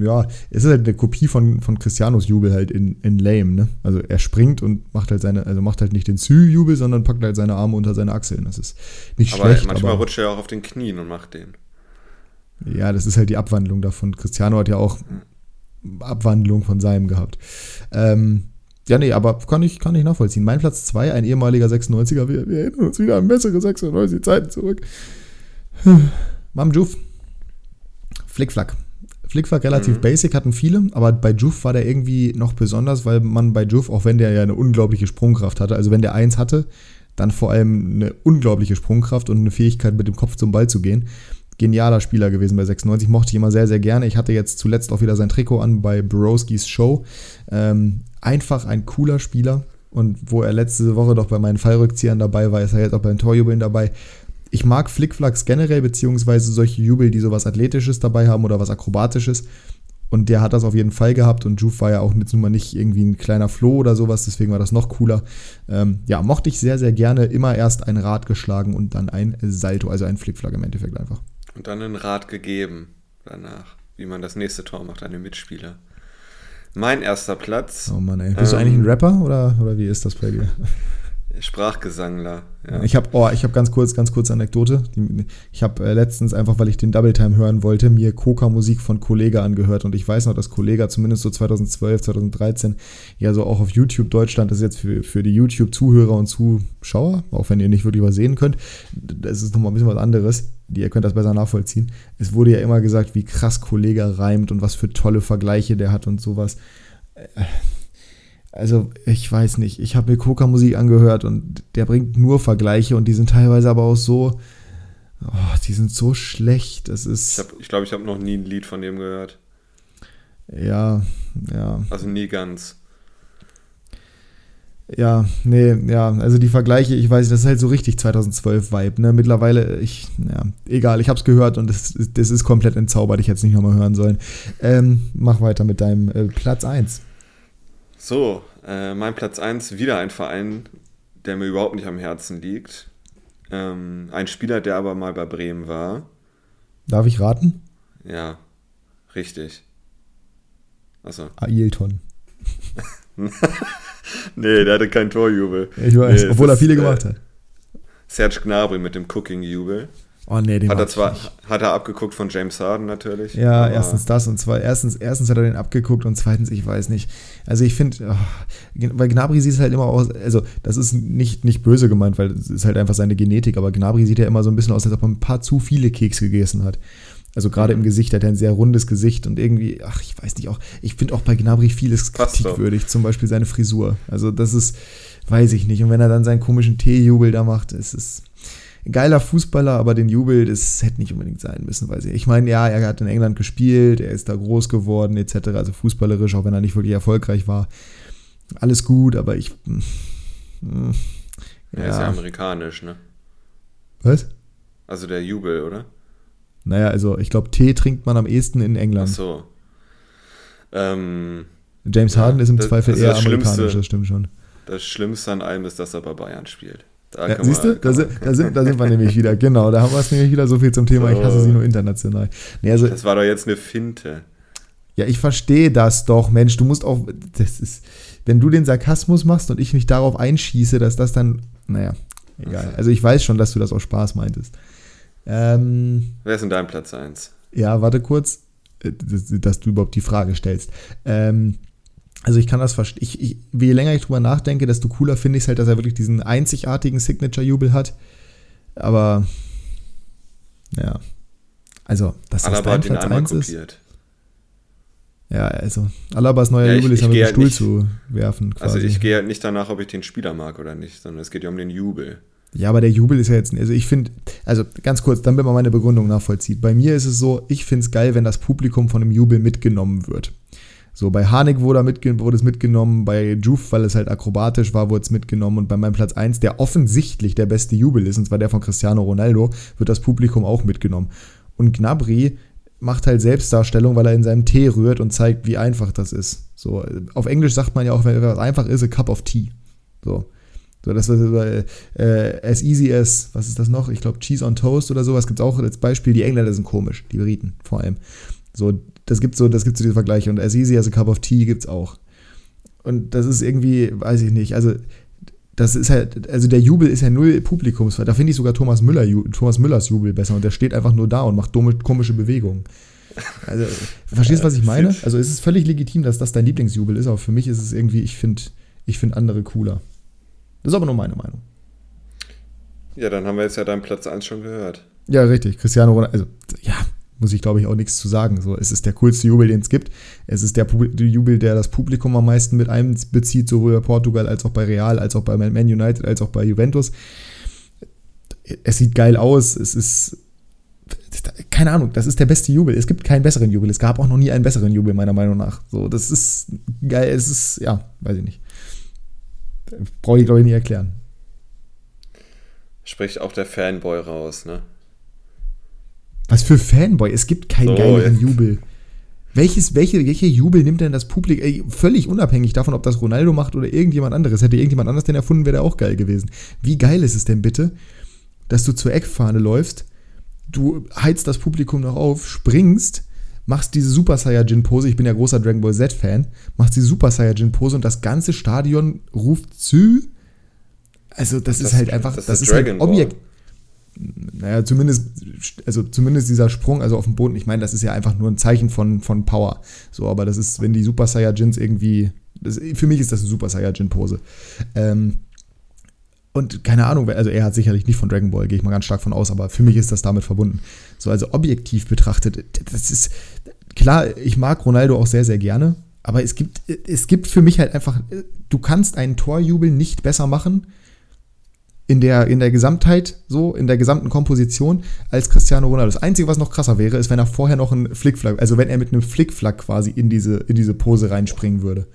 B: Ja, es ist halt eine Kopie von, von Cristianos Jubel halt in, in lame, ne? Also er springt und macht halt seine, also macht halt nicht den Sü-Jubel, sondern packt halt seine Arme unter seine Achseln. Das ist nicht
C: aber
B: schlecht.
C: Manchmal aber rutscht er auch auf den Knien und macht den.
B: Ja, das ist halt die Abwandlung davon. Cristiano hat ja auch Abwandlung von seinem gehabt. Ähm, ja, nee, aber kann ich, kann ich nachvollziehen. Mein Platz 2, ein ehemaliger 96er, wir, wir erinnern uns wieder an bessere 96 Zeiten zurück. Mam Juf. Flickflack. Flickflack relativ mhm. basic, hatten viele, aber bei Juf war der irgendwie noch besonders, weil man bei Juf, auch wenn der ja eine unglaubliche Sprungkraft hatte, also wenn der eins hatte, dann vor allem eine unglaubliche Sprungkraft und eine Fähigkeit, mit dem Kopf zum Ball zu gehen. Genialer Spieler gewesen bei 96, mochte ich immer sehr, sehr gerne. Ich hatte jetzt zuletzt auch wieder sein Trikot an bei Borowskis Show. Ähm, einfach ein cooler Spieler. Und wo er letzte Woche doch bei meinen Fallrückziehern dabei war, ist er jetzt auch bei den Torjubeln dabei ich mag Flickflacks generell, beziehungsweise solche Jubel, die sowas Athletisches dabei haben oder was Akrobatisches. Und der hat das auf jeden Fall gehabt und Juve war ja auch jetzt nun mal nicht irgendwie ein kleiner Floh oder sowas, deswegen war das noch cooler. Ähm, ja, mochte ich sehr, sehr gerne. Immer erst ein Rad geschlagen und dann ein Salto, also ein Flickflack im Endeffekt einfach.
C: Und dann ein Rad gegeben danach, wie man das nächste Tor macht an den Mitspieler. Mein erster Platz.
B: Oh Mann, ey. Bist ähm, du eigentlich ein Rapper oder, oder wie ist das bei dir?
C: Sprachgesangler.
B: Ja. Ich habe oh, hab ganz kurz, ganz kurze Anekdote. Ich habe äh, letztens einfach, weil ich den Double Time hören wollte, mir Coca-Musik von Kollega angehört und ich weiß noch, dass Kollega zumindest so 2012, 2013 ja so auch auf YouTube Deutschland, das ist jetzt für, für die YouTube-Zuhörer und Zuschauer, auch wenn ihr nicht wirklich was sehen könnt, das ist nochmal ein bisschen was anderes. Ihr könnt das besser nachvollziehen. Es wurde ja immer gesagt, wie krass Kollega reimt und was für tolle Vergleiche der hat und sowas. Äh, also ich weiß nicht, ich habe mir Coca-Musik angehört und der bringt nur Vergleiche und die sind teilweise aber auch so, oh, die sind so schlecht. Das ist.
C: Ich glaube, ich, glaub, ich habe noch nie ein Lied von dem gehört.
B: Ja, ja.
C: Also nie ganz.
B: Ja, nee, ja, also die Vergleiche, ich weiß, das ist halt so richtig 2012-Vibe, ne? Mittlerweile, ich, ja, egal, ich hab's gehört und das, das ist komplett entzaubert, ich hätte es nicht nochmal hören sollen. Ähm, mach weiter mit deinem äh, Platz 1.
C: So, äh, mein Platz 1, wieder ein Verein, der mir überhaupt nicht am Herzen liegt. Ähm, ein Spieler, der aber mal bei Bremen war.
B: Darf ich raten?
C: Ja, richtig.
B: Achso. Ailton.
C: nee, der hatte keinen Torjubel.
B: Ich weiß, nee, obwohl er viele gemacht äh, hat.
C: Serge Gnabry mit dem Cooking-Jubel.
B: Oh nee, den
C: hat er zwar hat er abgeguckt von James Harden natürlich.
B: Ja, erstens das und zwar erstens erstens hat er den abgeguckt und zweitens ich weiß nicht. Also ich finde, oh, bei Gnabry sieht es halt immer aus, also das ist nicht nicht böse gemeint, weil es ist halt einfach seine Genetik, aber Gnabry sieht ja immer so ein bisschen aus, als ob er ein paar zu viele Keks gegessen hat. Also gerade mhm. im Gesicht hat er ein sehr rundes Gesicht und irgendwie, ach, ich weiß nicht, auch, ich finde auch bei Gnabry vieles kritikwürdig, zum Beispiel seine Frisur. Also das ist, weiß ich nicht. Und wenn er dann seinen komischen Teejubel da macht, ist es geiler Fußballer, aber den Jubel, das hätte nicht unbedingt sein müssen, weil sie, ich meine, ja, er hat in England gespielt, er ist da groß geworden, etc., also fußballerisch, auch wenn er nicht wirklich erfolgreich war. Alles gut, aber ich. Mh,
C: hm, ja. Er ist ja amerikanisch, ne?
B: Was?
C: Also der Jubel, oder?
B: Naja, also ich glaube, Tee trinkt man am ehesten in England.
C: Ach so. Ähm,
B: James Harden ja, ist im das, Zweifel also eher amerikanisch, das stimmt schon.
C: Das Schlimmste an allem ist, dass er bei Bayern spielt.
B: Ja, siehst du, da, sind, da, sind, da sind wir nämlich wieder. Genau, da haben wir es nämlich wieder so viel zum Thema, so. ich hasse sie nur international.
C: Nee, also, das war doch jetzt eine Finte.
B: Ja, ich verstehe das doch, Mensch. Du musst auch, das ist, wenn du den Sarkasmus machst und ich mich darauf einschieße, dass das dann, naja, egal. Also ich weiß schon, dass du das aus Spaß meintest. Ähm,
C: Wer ist in deinem Platz 1?
B: Ja, warte kurz, äh, dass, dass du überhaupt die Frage stellst. Ähm, also ich kann das verstehen. Ich, ich, je länger ich drüber nachdenke, desto cooler finde ich es halt, dass er wirklich diesen einzigartigen Signature-Jubel hat. Aber ja. Also, dass das Alaba Platz 1 ist. Ja, also Alabas neuer ja, Jubel ist ja mit dem Stuhl nicht, zu werfen.
C: Quasi. Also ich gehe halt nicht danach, ob ich den Spieler mag oder nicht, sondern es geht ja um den Jubel.
B: Ja, aber der Jubel ist ja jetzt, also ich finde, also ganz kurz, damit man meine Begründung nachvollzieht. Bei mir ist es so, ich finde es geil, wenn das Publikum von dem Jubel mitgenommen wird. So, bei Harnik wurde, mitge wurde es mitgenommen, bei Juf, weil es halt akrobatisch war, wurde es mitgenommen und bei meinem Platz 1, der offensichtlich der beste Jubel ist, und zwar der von Cristiano Ronaldo, wird das Publikum auch mitgenommen. Und Gnabry macht halt Selbstdarstellung, weil er in seinem Tee rührt und zeigt, wie einfach das ist. So, auf Englisch sagt man ja auch, wenn etwas einfach ist, a cup of tea. So. So, das ist äh, äh, as easy as, was ist das noch? Ich glaube, Cheese on Toast oder sowas gibt es auch als Beispiel. Die Engländer sind komisch, die Briten vor allem. So, das gibt so, das gibt so diese Vergleiche. Und as easy as a cup of tea gibt's auch. Und das ist irgendwie, weiß ich nicht, also das ist halt, also der Jubel ist ja null Publikums. Da finde ich sogar Thomas, Müller, Thomas Müllers Jubel besser und der steht einfach nur da und macht dumme, komische Bewegungen. Also, verstehst du, was ich meine? Also es ist völlig legitim, dass das dein Lieblingsjubel ist, aber für mich ist es irgendwie, ich finde ich find andere cooler. Das ist aber nur meine Meinung.
C: Ja, dann haben wir jetzt ja deinen Platz 1 schon gehört.
B: Ja, richtig. Cristiano Ronaldo, also ja, muss ich glaube ich auch nichts zu sagen. So, es ist der coolste Jubel, den es gibt. Es ist der Jubel, der das Publikum am meisten mit einbezieht, sowohl bei Portugal als auch bei Real, als auch bei Man United, als auch bei Juventus. Es sieht geil aus. Es ist keine Ahnung, das ist der beste Jubel. Es gibt keinen besseren Jubel. Es gab auch noch nie einen besseren Jubel, meiner Meinung nach. So, das ist geil. Es ist, ja, weiß ich nicht. Brauche ich, glaube ich, nicht erklären.
C: Spricht auch der Fanboy raus, ne?
B: Was für Fanboy? Es gibt keinen so, geileren jetzt. Jubel. Welches, welche, welche Jubel nimmt denn das Publikum? Ey, völlig unabhängig davon, ob das Ronaldo macht oder irgendjemand anderes. Hätte irgendjemand anders den erfunden, wäre der auch geil gewesen. Wie geil ist es denn bitte, dass du zur Eckfahne läufst, du heizt das Publikum noch auf, springst, machst diese Super Saiyajin Pose, ich bin ja großer Dragon Ball Z Fan, machst die Super Saiyajin Pose und das ganze Stadion ruft zu. Also das, das ist halt einfach, das, das ist, halt Objekt. Naja, zumindest, also zumindest dieser Sprung, also auf dem Boden, ich meine, das ist ja einfach nur ein Zeichen von, von Power. So, aber das ist, wenn die Super Saiyajins irgendwie, das, für mich ist das eine Super Saiyajin-Pose. Ähm, und keine Ahnung, also er hat sicherlich nicht von Dragon Ball, gehe ich mal ganz stark von aus, aber für mich ist das damit verbunden. So, also objektiv betrachtet, das ist, klar, ich mag Ronaldo auch sehr, sehr gerne, aber es gibt, es gibt für mich halt einfach, du kannst einen Torjubel nicht besser machen in der, in der Gesamtheit, so, in der gesamten Komposition als Cristiano Ronaldo. Das Einzige, was noch krasser wäre, ist, wenn er vorher noch einen Flickflack, also wenn er mit einem Flickflack quasi in diese, in diese Pose reinspringen würde.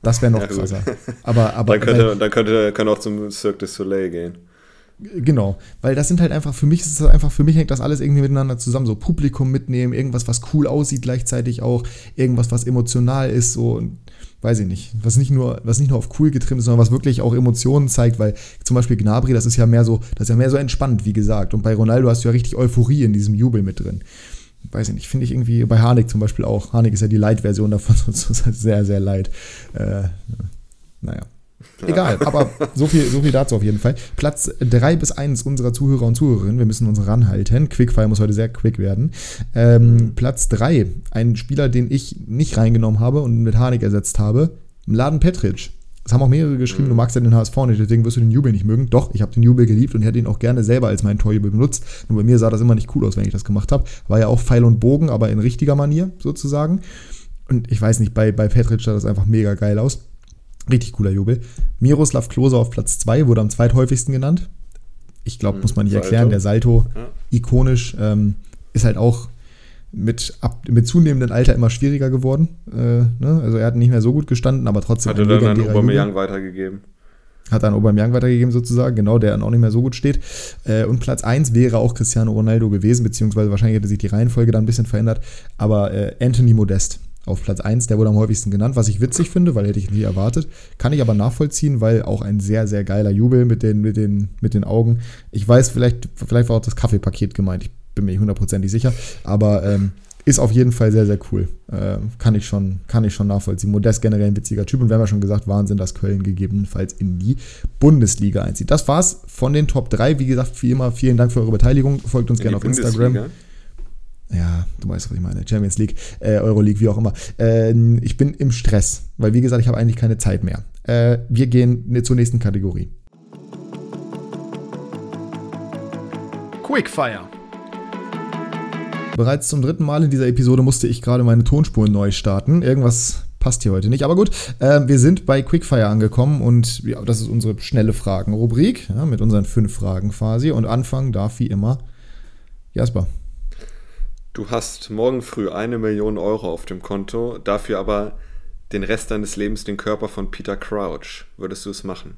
B: Das wäre noch ja, krasser. Aber, aber,
C: dann könnte, weil, dann könnte, kann auch zum Cirque du Soleil gehen.
B: Genau, weil das sind halt einfach, für mich ist es einfach, für mich hängt das alles irgendwie miteinander zusammen. So Publikum mitnehmen, irgendwas, was cool aussieht, gleichzeitig auch, irgendwas, was emotional ist, so, weiß ich nicht, was nicht nur, was nicht nur auf cool getrimmt ist, sondern was wirklich auch Emotionen zeigt, weil zum Beispiel Gnabry, das ist ja mehr so, das ist ja mehr so entspannt, wie gesagt. Und bei Ronaldo hast du ja richtig Euphorie in diesem Jubel mit drin weiß ich nicht, finde ich irgendwie bei Harnik zum Beispiel auch. Harnik ist ja die Light-Version davon, das ist sehr, sehr light. Äh, naja. Egal, aber so viel, so viel dazu auf jeden Fall. Platz 3 bis 1 unserer Zuhörer und Zuhörerinnen, wir müssen uns ranhalten. Quickfire muss heute sehr quick werden. Ähm, Platz 3, ein Spieler, den ich nicht reingenommen habe und mit Harnik ersetzt habe, Laden Petric. Es haben auch mehrere geschrieben, mhm. du magst ja den HSV nicht, deswegen wirst du den Jubel nicht mögen. Doch, ich habe den Jubel geliebt und hätte ihn auch gerne selber als meinen Torjubel benutzt. Nur bei mir sah das immer nicht cool aus, wenn ich das gemacht habe. War ja auch Pfeil und Bogen, aber in richtiger Manier sozusagen. Und ich weiß nicht, bei, bei Petric sah das einfach mega geil aus. Richtig cooler Jubel. Miroslav Klose auf Platz 2 wurde am zweithäufigsten genannt. Ich glaube, mhm, muss man nicht Salto. erklären. Der Salto, ja. ikonisch, ähm, ist halt auch mit, ab, mit zunehmendem Alter immer schwieriger geworden. Äh, ne? Also er hat nicht mehr so gut gestanden, aber trotzdem.
C: Hat er dann an Aubameyang weitergegeben.
B: Hat an Aubameyang weitergegeben sozusagen, genau, der dann auch nicht mehr so gut steht. Äh, und Platz 1 wäre auch Cristiano Ronaldo gewesen, beziehungsweise wahrscheinlich hätte sich die Reihenfolge dann ein bisschen verändert. Aber äh, Anthony Modest auf Platz 1, der wurde am häufigsten genannt, was ich witzig finde, weil hätte ich nie erwartet. Kann ich aber nachvollziehen, weil auch ein sehr, sehr geiler Jubel mit den, mit den, mit den Augen. Ich weiß, vielleicht, vielleicht war auch das Kaffeepaket gemeint. Ich bin mir nicht hundertprozentig sicher. Aber ähm, ist auf jeden Fall sehr, sehr cool. Äh, kann, ich schon, kann ich schon nachvollziehen. Modest generell ein witziger Typ. Und wir haben ja schon gesagt, Wahnsinn, dass Köln gegebenenfalls in die Bundesliga einzieht. Das war's von den Top 3. Wie gesagt, wie immer, vielen Dank für eure Beteiligung. Folgt uns in gerne auf Bundesliga? Instagram. Ja, du weißt, was ich meine. Champions League, äh, Euroleague, wie auch immer. Äh, ich bin im Stress, weil wie gesagt, ich habe eigentlich keine Zeit mehr. Äh, wir gehen zur nächsten Kategorie.
A: Quickfire.
B: Bereits zum dritten Mal in dieser Episode musste ich gerade meine Tonspur neu starten. Irgendwas passt hier heute nicht. Aber gut, äh, wir sind bei Quickfire angekommen und ja, das ist unsere schnelle Fragen-Rubrik ja, mit unseren fünf Fragen quasi. Und anfangen darf wie immer Jasper.
C: Du hast morgen früh eine Million Euro auf dem Konto, dafür aber den Rest deines Lebens den Körper von Peter Crouch. Würdest du es machen?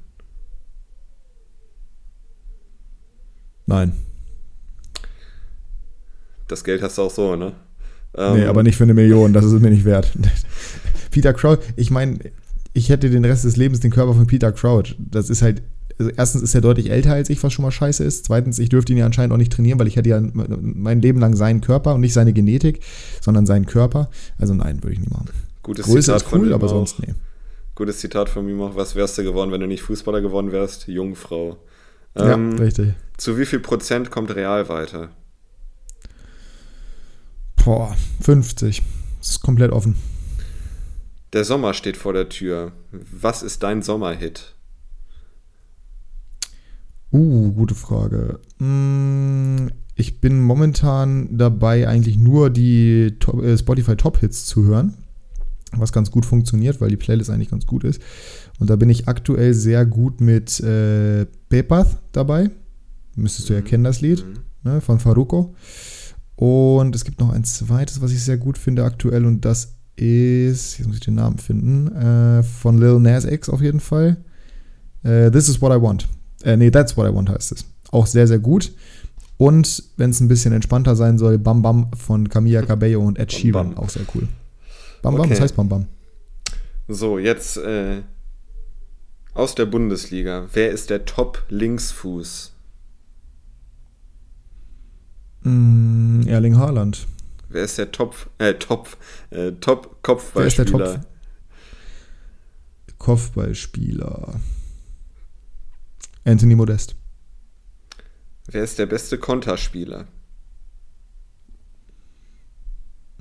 B: Nein
C: das Geld hast du auch so, ne?
B: Ähm, nee, aber nicht für eine Million, das ist mir nicht wert. Peter Crouch, ich meine, ich hätte den Rest des Lebens den Körper von Peter Crouch. Das ist halt, also erstens ist er deutlich älter als ich, was schon mal scheiße ist. Zweitens, ich dürfte ihn ja anscheinend auch nicht trainieren, weil ich hätte ja mein Leben lang seinen Körper und nicht seine Genetik, sondern seinen Körper. Also nein, würde ich nicht machen.
C: Gutes Größe Zitat ist cool, aber auch. sonst nee. Gutes Zitat von mir auch. Was wärst du geworden, wenn du nicht Fußballer geworden wärst? Jungfrau. Ähm, ja, richtig. Zu wie viel Prozent kommt Real weiter?
B: Boah, 50. Das ist komplett offen.
C: Der Sommer steht vor der Tür. Was ist dein Sommerhit?
B: Uh, gute Frage. Hm, ich bin momentan dabei, eigentlich nur die äh, Spotify Top Hits zu hören. Was ganz gut funktioniert, weil die Playlist eigentlich ganz gut ist. Und da bin ich aktuell sehr gut mit äh, Pepath dabei. Müsstest du ja mhm. kennen, das Lied, mhm. ne, von Faruko. Und es gibt noch ein zweites, was ich sehr gut finde aktuell. Und das ist, jetzt muss ich den Namen finden, äh, von Lil Nas X auf jeden Fall. Äh, This is what I want. Äh, nee, That's what I want heißt es. Auch sehr, sehr gut. Und wenn es ein bisschen entspannter sein soll, Bam Bam von Camilla Cabello und Ed Sheeran, auch sehr cool. Bam Bam, okay. was heißt Bam Bam?
C: So, jetzt äh, aus der Bundesliga. Wer ist der Top-Linksfuß?
B: Mm, Erling Haaland.
C: Wer ist der Top, äh, Top, äh, Top Kopfballspieler? Wer ist der Top
B: Kopfballspieler? Anthony Modest.
C: Wer ist der beste Konterspieler?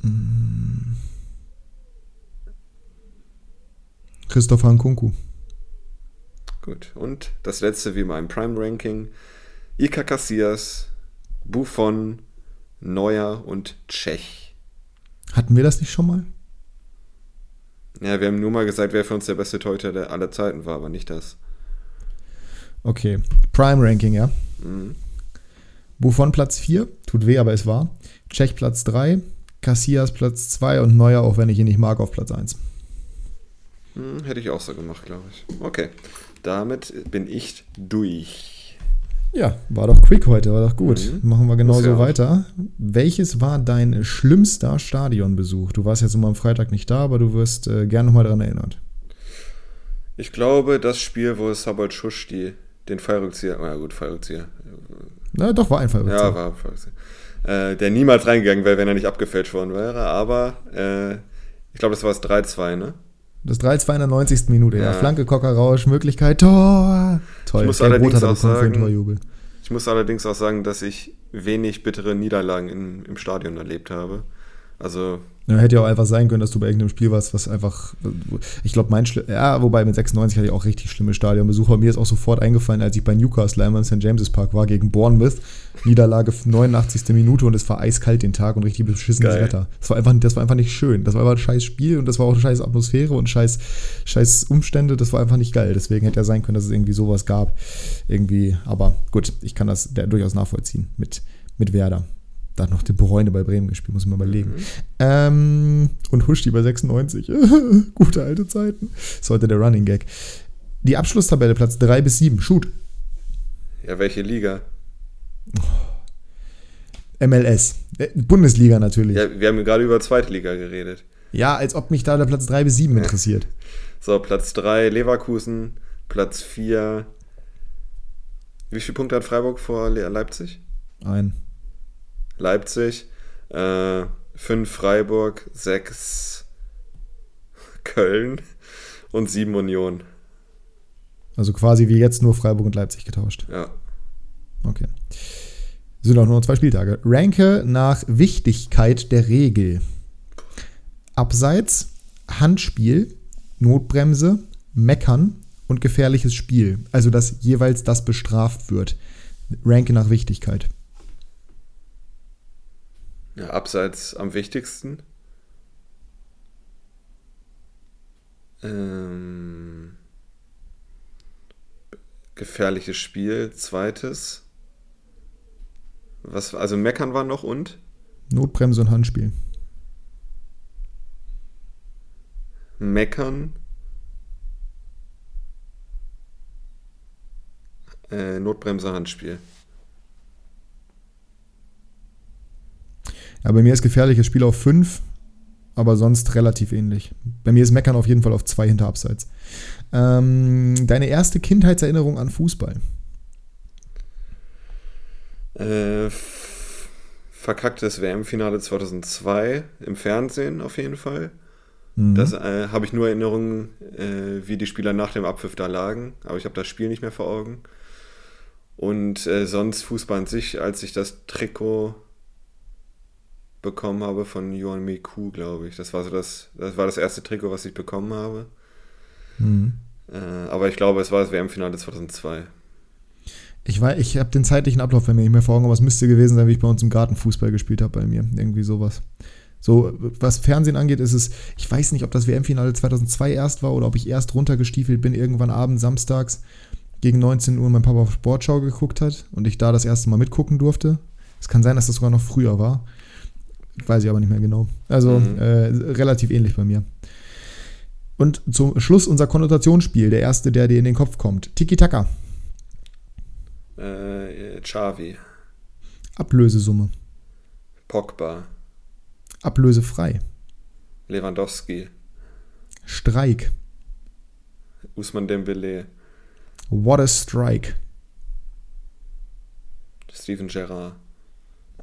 B: Mm. Christopher Nkunku.
C: Gut, und das letzte wie mein Prime-Ranking. Ika Cassias, Buffon, Neuer und Tschech.
B: Hatten wir das nicht schon mal?
C: Ja, wir haben nur mal gesagt, wer für uns der beste Torhüter aller Zeiten war, aber nicht das.
B: Okay, Prime Ranking, ja. Mhm. Buffon Platz 4, tut weh, aber es war. Tschech Platz 3, Cassias Platz 2 und Neuer, auch wenn ich ihn nicht mag, auf Platz 1.
C: Hm, hätte ich auch so gemacht, glaube ich. Okay, damit bin ich durch.
B: Ja, war doch quick heute, war doch gut. Mhm. Machen wir genauso weiter. Welches war dein schlimmster Stadionbesuch? Du warst jetzt immer am Freitag nicht da, aber du wirst äh, gerne nochmal daran erinnert.
C: Ich glaube, das Spiel, wo Sabal Schusch die, den Fallrückzieher, na gut, Fallrückzieher.
B: Na doch, war ein Fallrückzieher.
C: Ja, war ein Fallrückzieher. Äh, der niemals reingegangen wäre, wenn er nicht abgefälscht worden wäre, aber äh, ich glaube, das war das 3-2, ne?
B: Das 3-2 in der 90. Minute, ja. ja. Flanke, Kockerrausch, Möglichkeit, Tor.
C: Toll. Ich muss, allerdings auch sagen, ich muss allerdings auch sagen, dass ich wenig bittere Niederlagen in, im Stadion erlebt habe. Also
B: ja, hätte ja auch einfach sein können, dass du bei irgendeinem Spiel warst, was einfach, ich glaube, mein, Schli ja, wobei mit 96 hatte ich auch richtig schlimme Stadionbesucher. Mir ist auch sofort eingefallen, als ich bei Newcastle einmal im St. James's Park war gegen Bournemouth, Niederlage 89. Minute und es war eiskalt den Tag und richtig beschissenes Geil. Wetter. Das war, einfach, das war einfach nicht schön. Das war einfach ein scheiß Spiel und das war auch eine scheiß Atmosphäre und scheiß, scheiß Umstände. Das war einfach nicht geil. Deswegen hätte ja sein können, dass es irgendwie sowas gab. Irgendwie, aber gut, ich kann das durchaus nachvollziehen mit, mit Werder. Da hat noch De Bruyne bei Bremen gespielt, muss ich mal überlegen. Mhm. Ähm, und Huschti bei 96. Gute alte Zeiten. Das ist heute der Running Gag. Die Abschlusstabelle, Platz 3 bis 7. Shoot.
C: Ja, welche Liga?
B: MLS. Äh, Bundesliga natürlich.
C: Ja, wir haben gerade über zweite Liga geredet.
B: Ja, als ob mich da der Platz 3 bis 7 interessiert.
C: So, Platz 3 Leverkusen, Platz 4. Wie viele Punkte hat Freiburg vor Leipzig?
B: Ein.
C: Leipzig, 5 äh, Freiburg, 6 Köln und 7 Union.
B: Also quasi wie jetzt nur Freiburg und Leipzig getauscht.
C: Ja.
B: Okay. Sind auch nur zwei Spieltage. Ranke nach Wichtigkeit der Regel. Abseits, Handspiel, Notbremse, Meckern und gefährliches Spiel. Also dass jeweils das bestraft wird. Ranke nach Wichtigkeit.
C: Ja, abseits am wichtigsten. Ähm, gefährliches Spiel, zweites. Was, also Meckern war noch und?
B: Notbremse und Handspiel.
C: Meckern. Äh, Notbremse, Handspiel.
B: Ja, bei mir ist gefährliches Spiel auf 5, aber sonst relativ ähnlich. Bei mir ist Meckern auf jeden Fall auf zwei hinter Abseits. Ähm, deine erste Kindheitserinnerung an Fußball?
C: Äh, verkacktes WM-Finale 2002 im Fernsehen auf jeden Fall. Mhm. Das äh, habe ich nur Erinnerungen, äh, wie die Spieler nach dem Abpfiff da lagen, aber ich habe das Spiel nicht mehr vor Augen. Und äh, sonst Fußball an sich, als ich das Trikot bekommen habe von Johan Miku, glaube ich. Das war so das, das war das erste Trikot, was ich bekommen habe. Mhm. Äh, aber ich glaube, es war das WM-Finale 2002.
B: Ich, ich habe den zeitlichen Ablauf bei mir nicht mehr vor Augen, aber es müsste gewesen sein, wie ich bei uns im Garten Fußball gespielt habe bei mir. Irgendwie sowas. So, was Fernsehen angeht, ist es, ich weiß nicht, ob das WM-Finale 2002 erst war oder ob ich erst runtergestiefelt bin, irgendwann abends, samstags gegen 19 Uhr mein Papa auf Sportschau geguckt hat und ich da das erste Mal mitgucken durfte. Es kann sein, dass das sogar noch früher war. Weiß ich aber nicht mehr genau. Also mhm. äh, relativ ähnlich bei mir. Und zum Schluss unser Konnotationsspiel, der erste, der dir in den Kopf kommt. Tiki-Taka.
C: Äh, Xavi.
B: Ablösesumme.
C: Pogba.
B: Ablösefrei.
C: Lewandowski.
B: Streik.
C: Usman Dembele.
B: What a Strike.
C: Steven Gerrard.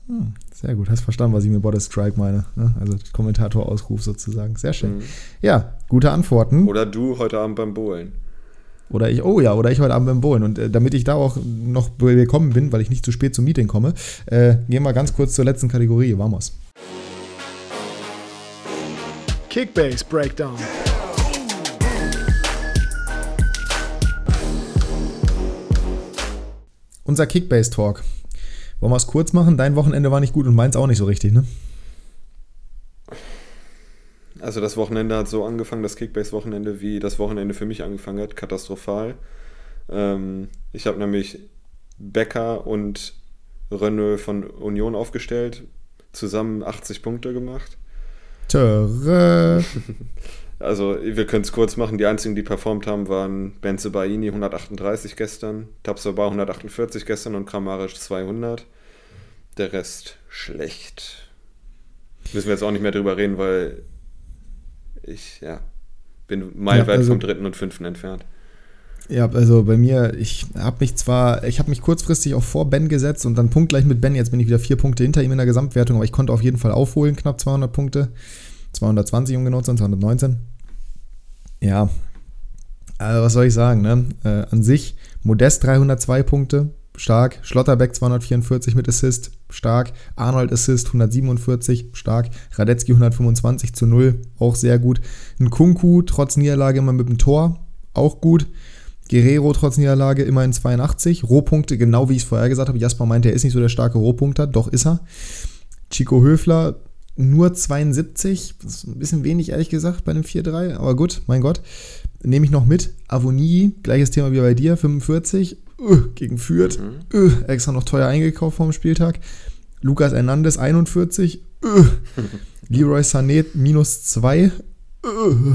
B: Hm, sehr gut, hast verstanden, was ich mit a Strike meine. Ne? Also Kommentator-Ausruf sozusagen. Sehr schön. Mhm. Ja, gute Antworten.
C: Oder du heute Abend beim Bowlen.
B: Oder ich, oh ja, oder ich heute Abend beim Bowlen. Und äh, damit ich da auch noch gekommen bin, weil ich nicht zu spät zum Meeting komme, äh, gehen wir ganz kurz zur letzten Kategorie. Vamos. Kickbase Breakdown. Unser Kickbase Talk. Wollen wir es kurz machen? Dein Wochenende war nicht gut und meins auch nicht so richtig, ne?
C: Also das Wochenende hat so angefangen, das Kickbase-Wochenende, wie das Wochenende für mich angefangen hat. Katastrophal. Ähm, ich habe nämlich Becker und Renault von Union aufgestellt, zusammen 80 Punkte gemacht.
B: Töre.
C: Also, wir können es kurz machen. Die einzigen, die performt haben, waren Benze Baini 138 gestern, Tabsoba 148 gestern und Kramaric 200. Der Rest schlecht. Müssen wir jetzt auch nicht mehr drüber reden, weil ich, ja, bin meilenweit ja, also, vom dritten und fünften entfernt.
B: Ja, also bei mir, ich habe mich zwar, ich habe mich kurzfristig auch vor Ben gesetzt und dann punktgleich mit Ben. Jetzt bin ich wieder vier Punkte hinter ihm in der Gesamtwertung, aber ich konnte auf jeden Fall aufholen, knapp 200 Punkte. 220 um genau 219. Ja, also was soll ich sagen, ne? Äh, an sich, Modest 302 Punkte, stark. Schlotterbeck 244 mit Assist, stark. Arnold Assist 147, stark. Radetzky 125 zu 0, auch sehr gut. Ein Kunku trotz Niederlage immer mit dem Tor, auch gut. Guerrero trotz Niederlage immerhin 82. Rohpunkte, genau wie ich es vorher gesagt habe. Jasper meinte, er ist nicht so der starke Rohpunkter, doch ist er. Chico Höfler nur 72. Das ist ein bisschen wenig, ehrlich gesagt, bei einem 4-3. Aber gut, mein Gott. Nehme ich noch mit. Avonie, gleiches Thema wie bei dir, 45. Uh, gegen Fürth. Mhm. Uh, extra noch teuer eingekauft vom Spieltag. Lukas Hernandez, 41. Uh. Leroy Sané, minus 2. Uh.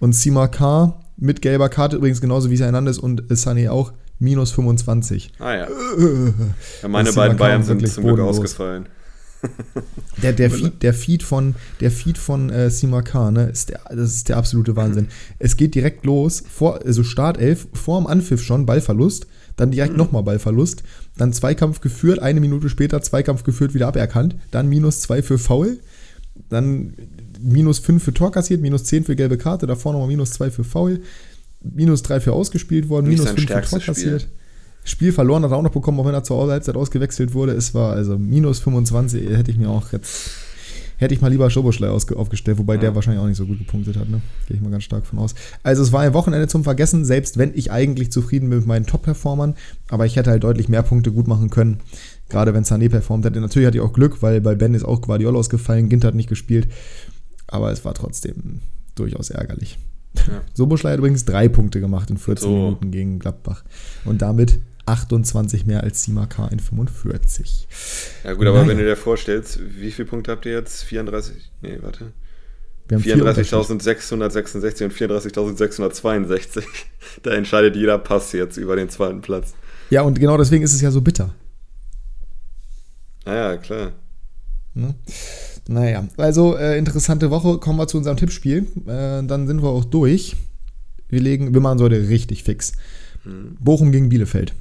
B: Und Sima K. mit gelber Karte, übrigens genauso wie Hernandez und Sané auch, minus 25.
C: Ah ja. ja meine beiden Bayern sind zum Glück ausgefallen.
B: Der, der, Feed, der Feed von, der Feed von äh, Sima K, ne, ist der, das ist der absolute Wahnsinn. Es geht direkt los, vor, also Startelf, vor dem Anpfiff schon, Ballverlust, dann direkt mhm. nochmal Ballverlust, dann Zweikampf geführt, eine Minute später Zweikampf geführt, wieder aberkannt, dann minus zwei für Foul, dann minus fünf für Tor kassiert, minus zehn für gelbe Karte, davor nochmal minus zwei für Foul, minus drei für ausgespielt worden, Nicht minus fünf für Tor kassiert. Spiel. Spiel verloren hat er auch noch bekommen, auch wenn er zur Halbzeit ausgewechselt wurde. Es war also minus 25, hätte ich mir auch jetzt, hätte ich mal lieber Schoboschlei aufgestellt, wobei ja. der wahrscheinlich auch nicht so gut gepunktet hat, ne? Gehe ich mal ganz stark von aus. Also es war ein Wochenende zum Vergessen, selbst wenn ich eigentlich zufrieden bin mit meinen Top-Performern, aber ich hätte halt deutlich mehr Punkte gut machen können, gerade wenn Sané performt hätte. Natürlich hatte ich auch Glück, weil bei Ben ist auch Guardiola ausgefallen, Gint hat nicht gespielt, aber es war trotzdem durchaus ärgerlich. Ja. Soboschlei hat übrigens drei Punkte gemacht in 14 so. Minuten gegen Gladbach. Und damit 28 mehr als Simaka in 45.
C: Ja gut, aber naja. wenn du dir vorstellst, wie viele Punkte habt ihr jetzt? 34? Nee, warte. 34.666 und 34.662. Da entscheidet jeder Pass jetzt über den zweiten Platz.
B: Ja, und genau deswegen ist es ja so bitter.
C: Ah klar.
B: Ne? Naja, also äh, interessante Woche. Kommen wir zu unserem Tippspiel. Äh, dann sind wir auch durch. Wir legen, wir machen es heute richtig fix. Hm. Bochum gegen Bielefeld.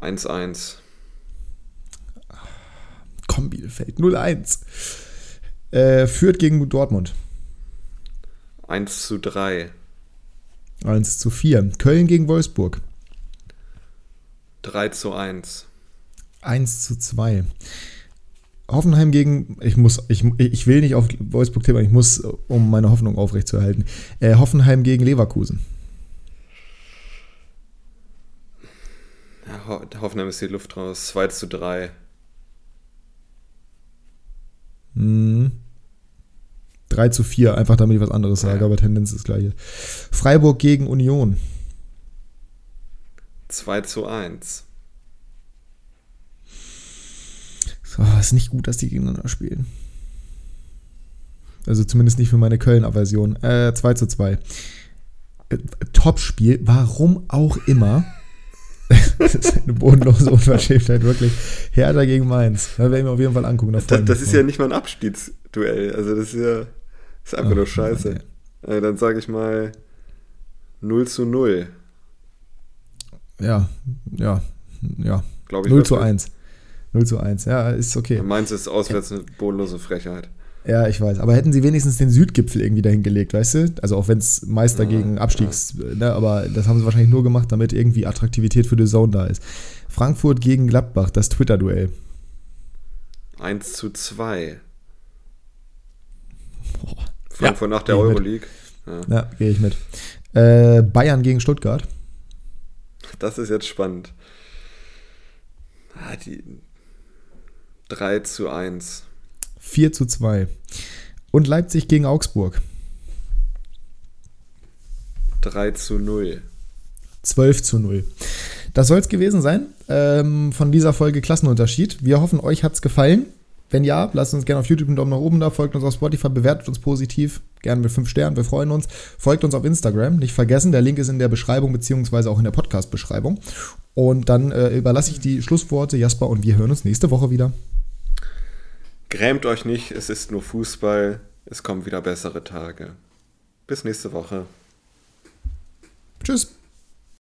C: 1-1.
B: Komm, Bielefeld. 0-1. Äh, führt gegen Dortmund.
C: 1 zu 3.
B: 1 zu 4. Köln gegen Wolfsburg.
C: 3 zu 1.
B: 1 zu 2. Hoffenheim gegen, ich muss, ich, ich will nicht auf Wolfsburg tippen, ich muss, um meine Hoffnung aufrechtzuerhalten. Äh, Hoffenheim gegen Leverkusen.
C: Ja, Ho Hoffenheim ist die Luft raus. 2 zu 3.
B: Hm. 3 zu 4, einfach damit ich was anderes sage, ja. aber Tendenz ist gleich. Freiburg gegen Union.
C: 2 zu 1.
B: So, ist nicht gut, dass die gegeneinander spielen. Also zumindest nicht für meine Köln-Aversion. Äh, 2 zu 2. Äh, Top-Spiel, warum auch immer. das ist eine bodenlose Unverschämtheit, wirklich. Hertha gegen Mainz. Da werde ich mir auf jeden Fall angucken.
C: Das, das ist ja nicht mal ein Abstiegsduell. Also das ist ja das ist einfach Ach, nur scheiße. Mann, äh, dann sage ich mal 0 zu 0.
B: Ja, ja, ja.
C: Glaube ich
B: 0 zu 1. 0 zu 1, ja, ist okay.
C: Mainz ist auswärts eine bodenlose Frechheit.
B: Ja, ich weiß. Aber hätten sie wenigstens den Südgipfel irgendwie dahin gelegt, weißt du? Also auch wenn es Meister ja, gegen Abstiegs, ja. ne, aber das haben sie wahrscheinlich nur gemacht, damit irgendwie Attraktivität für die Zone da ist. Frankfurt gegen Gladbach, das Twitter-Duell.
C: 1 zu 2. Boah. Frankfurt ja, nach der Euroleague.
B: Ja, ja gehe ich mit. Äh, Bayern gegen Stuttgart.
C: Das ist jetzt spannend. Ah, die 3 zu 1.
B: 4 zu 2. Und Leipzig gegen Augsburg.
C: 3 zu 0.
B: 12 zu 0. Das soll es gewesen sein ähm, von dieser Folge Klassenunterschied. Wir hoffen, euch hat es gefallen. Wenn ja, lasst uns gerne auf YouTube einen Daumen nach oben da, folgt uns auf Spotify, bewertet uns positiv, gerne mit 5 Sternen, wir freuen uns. Folgt uns auf Instagram, nicht vergessen, der Link ist in der Beschreibung beziehungsweise auch in der Podcast-Beschreibung. Und dann äh, überlasse ich die Schlussworte Jasper und wir hören uns nächste Woche wieder.
C: Grämt euch nicht, es ist nur Fußball, es kommen wieder bessere Tage. Bis nächste Woche.
B: Tschüss.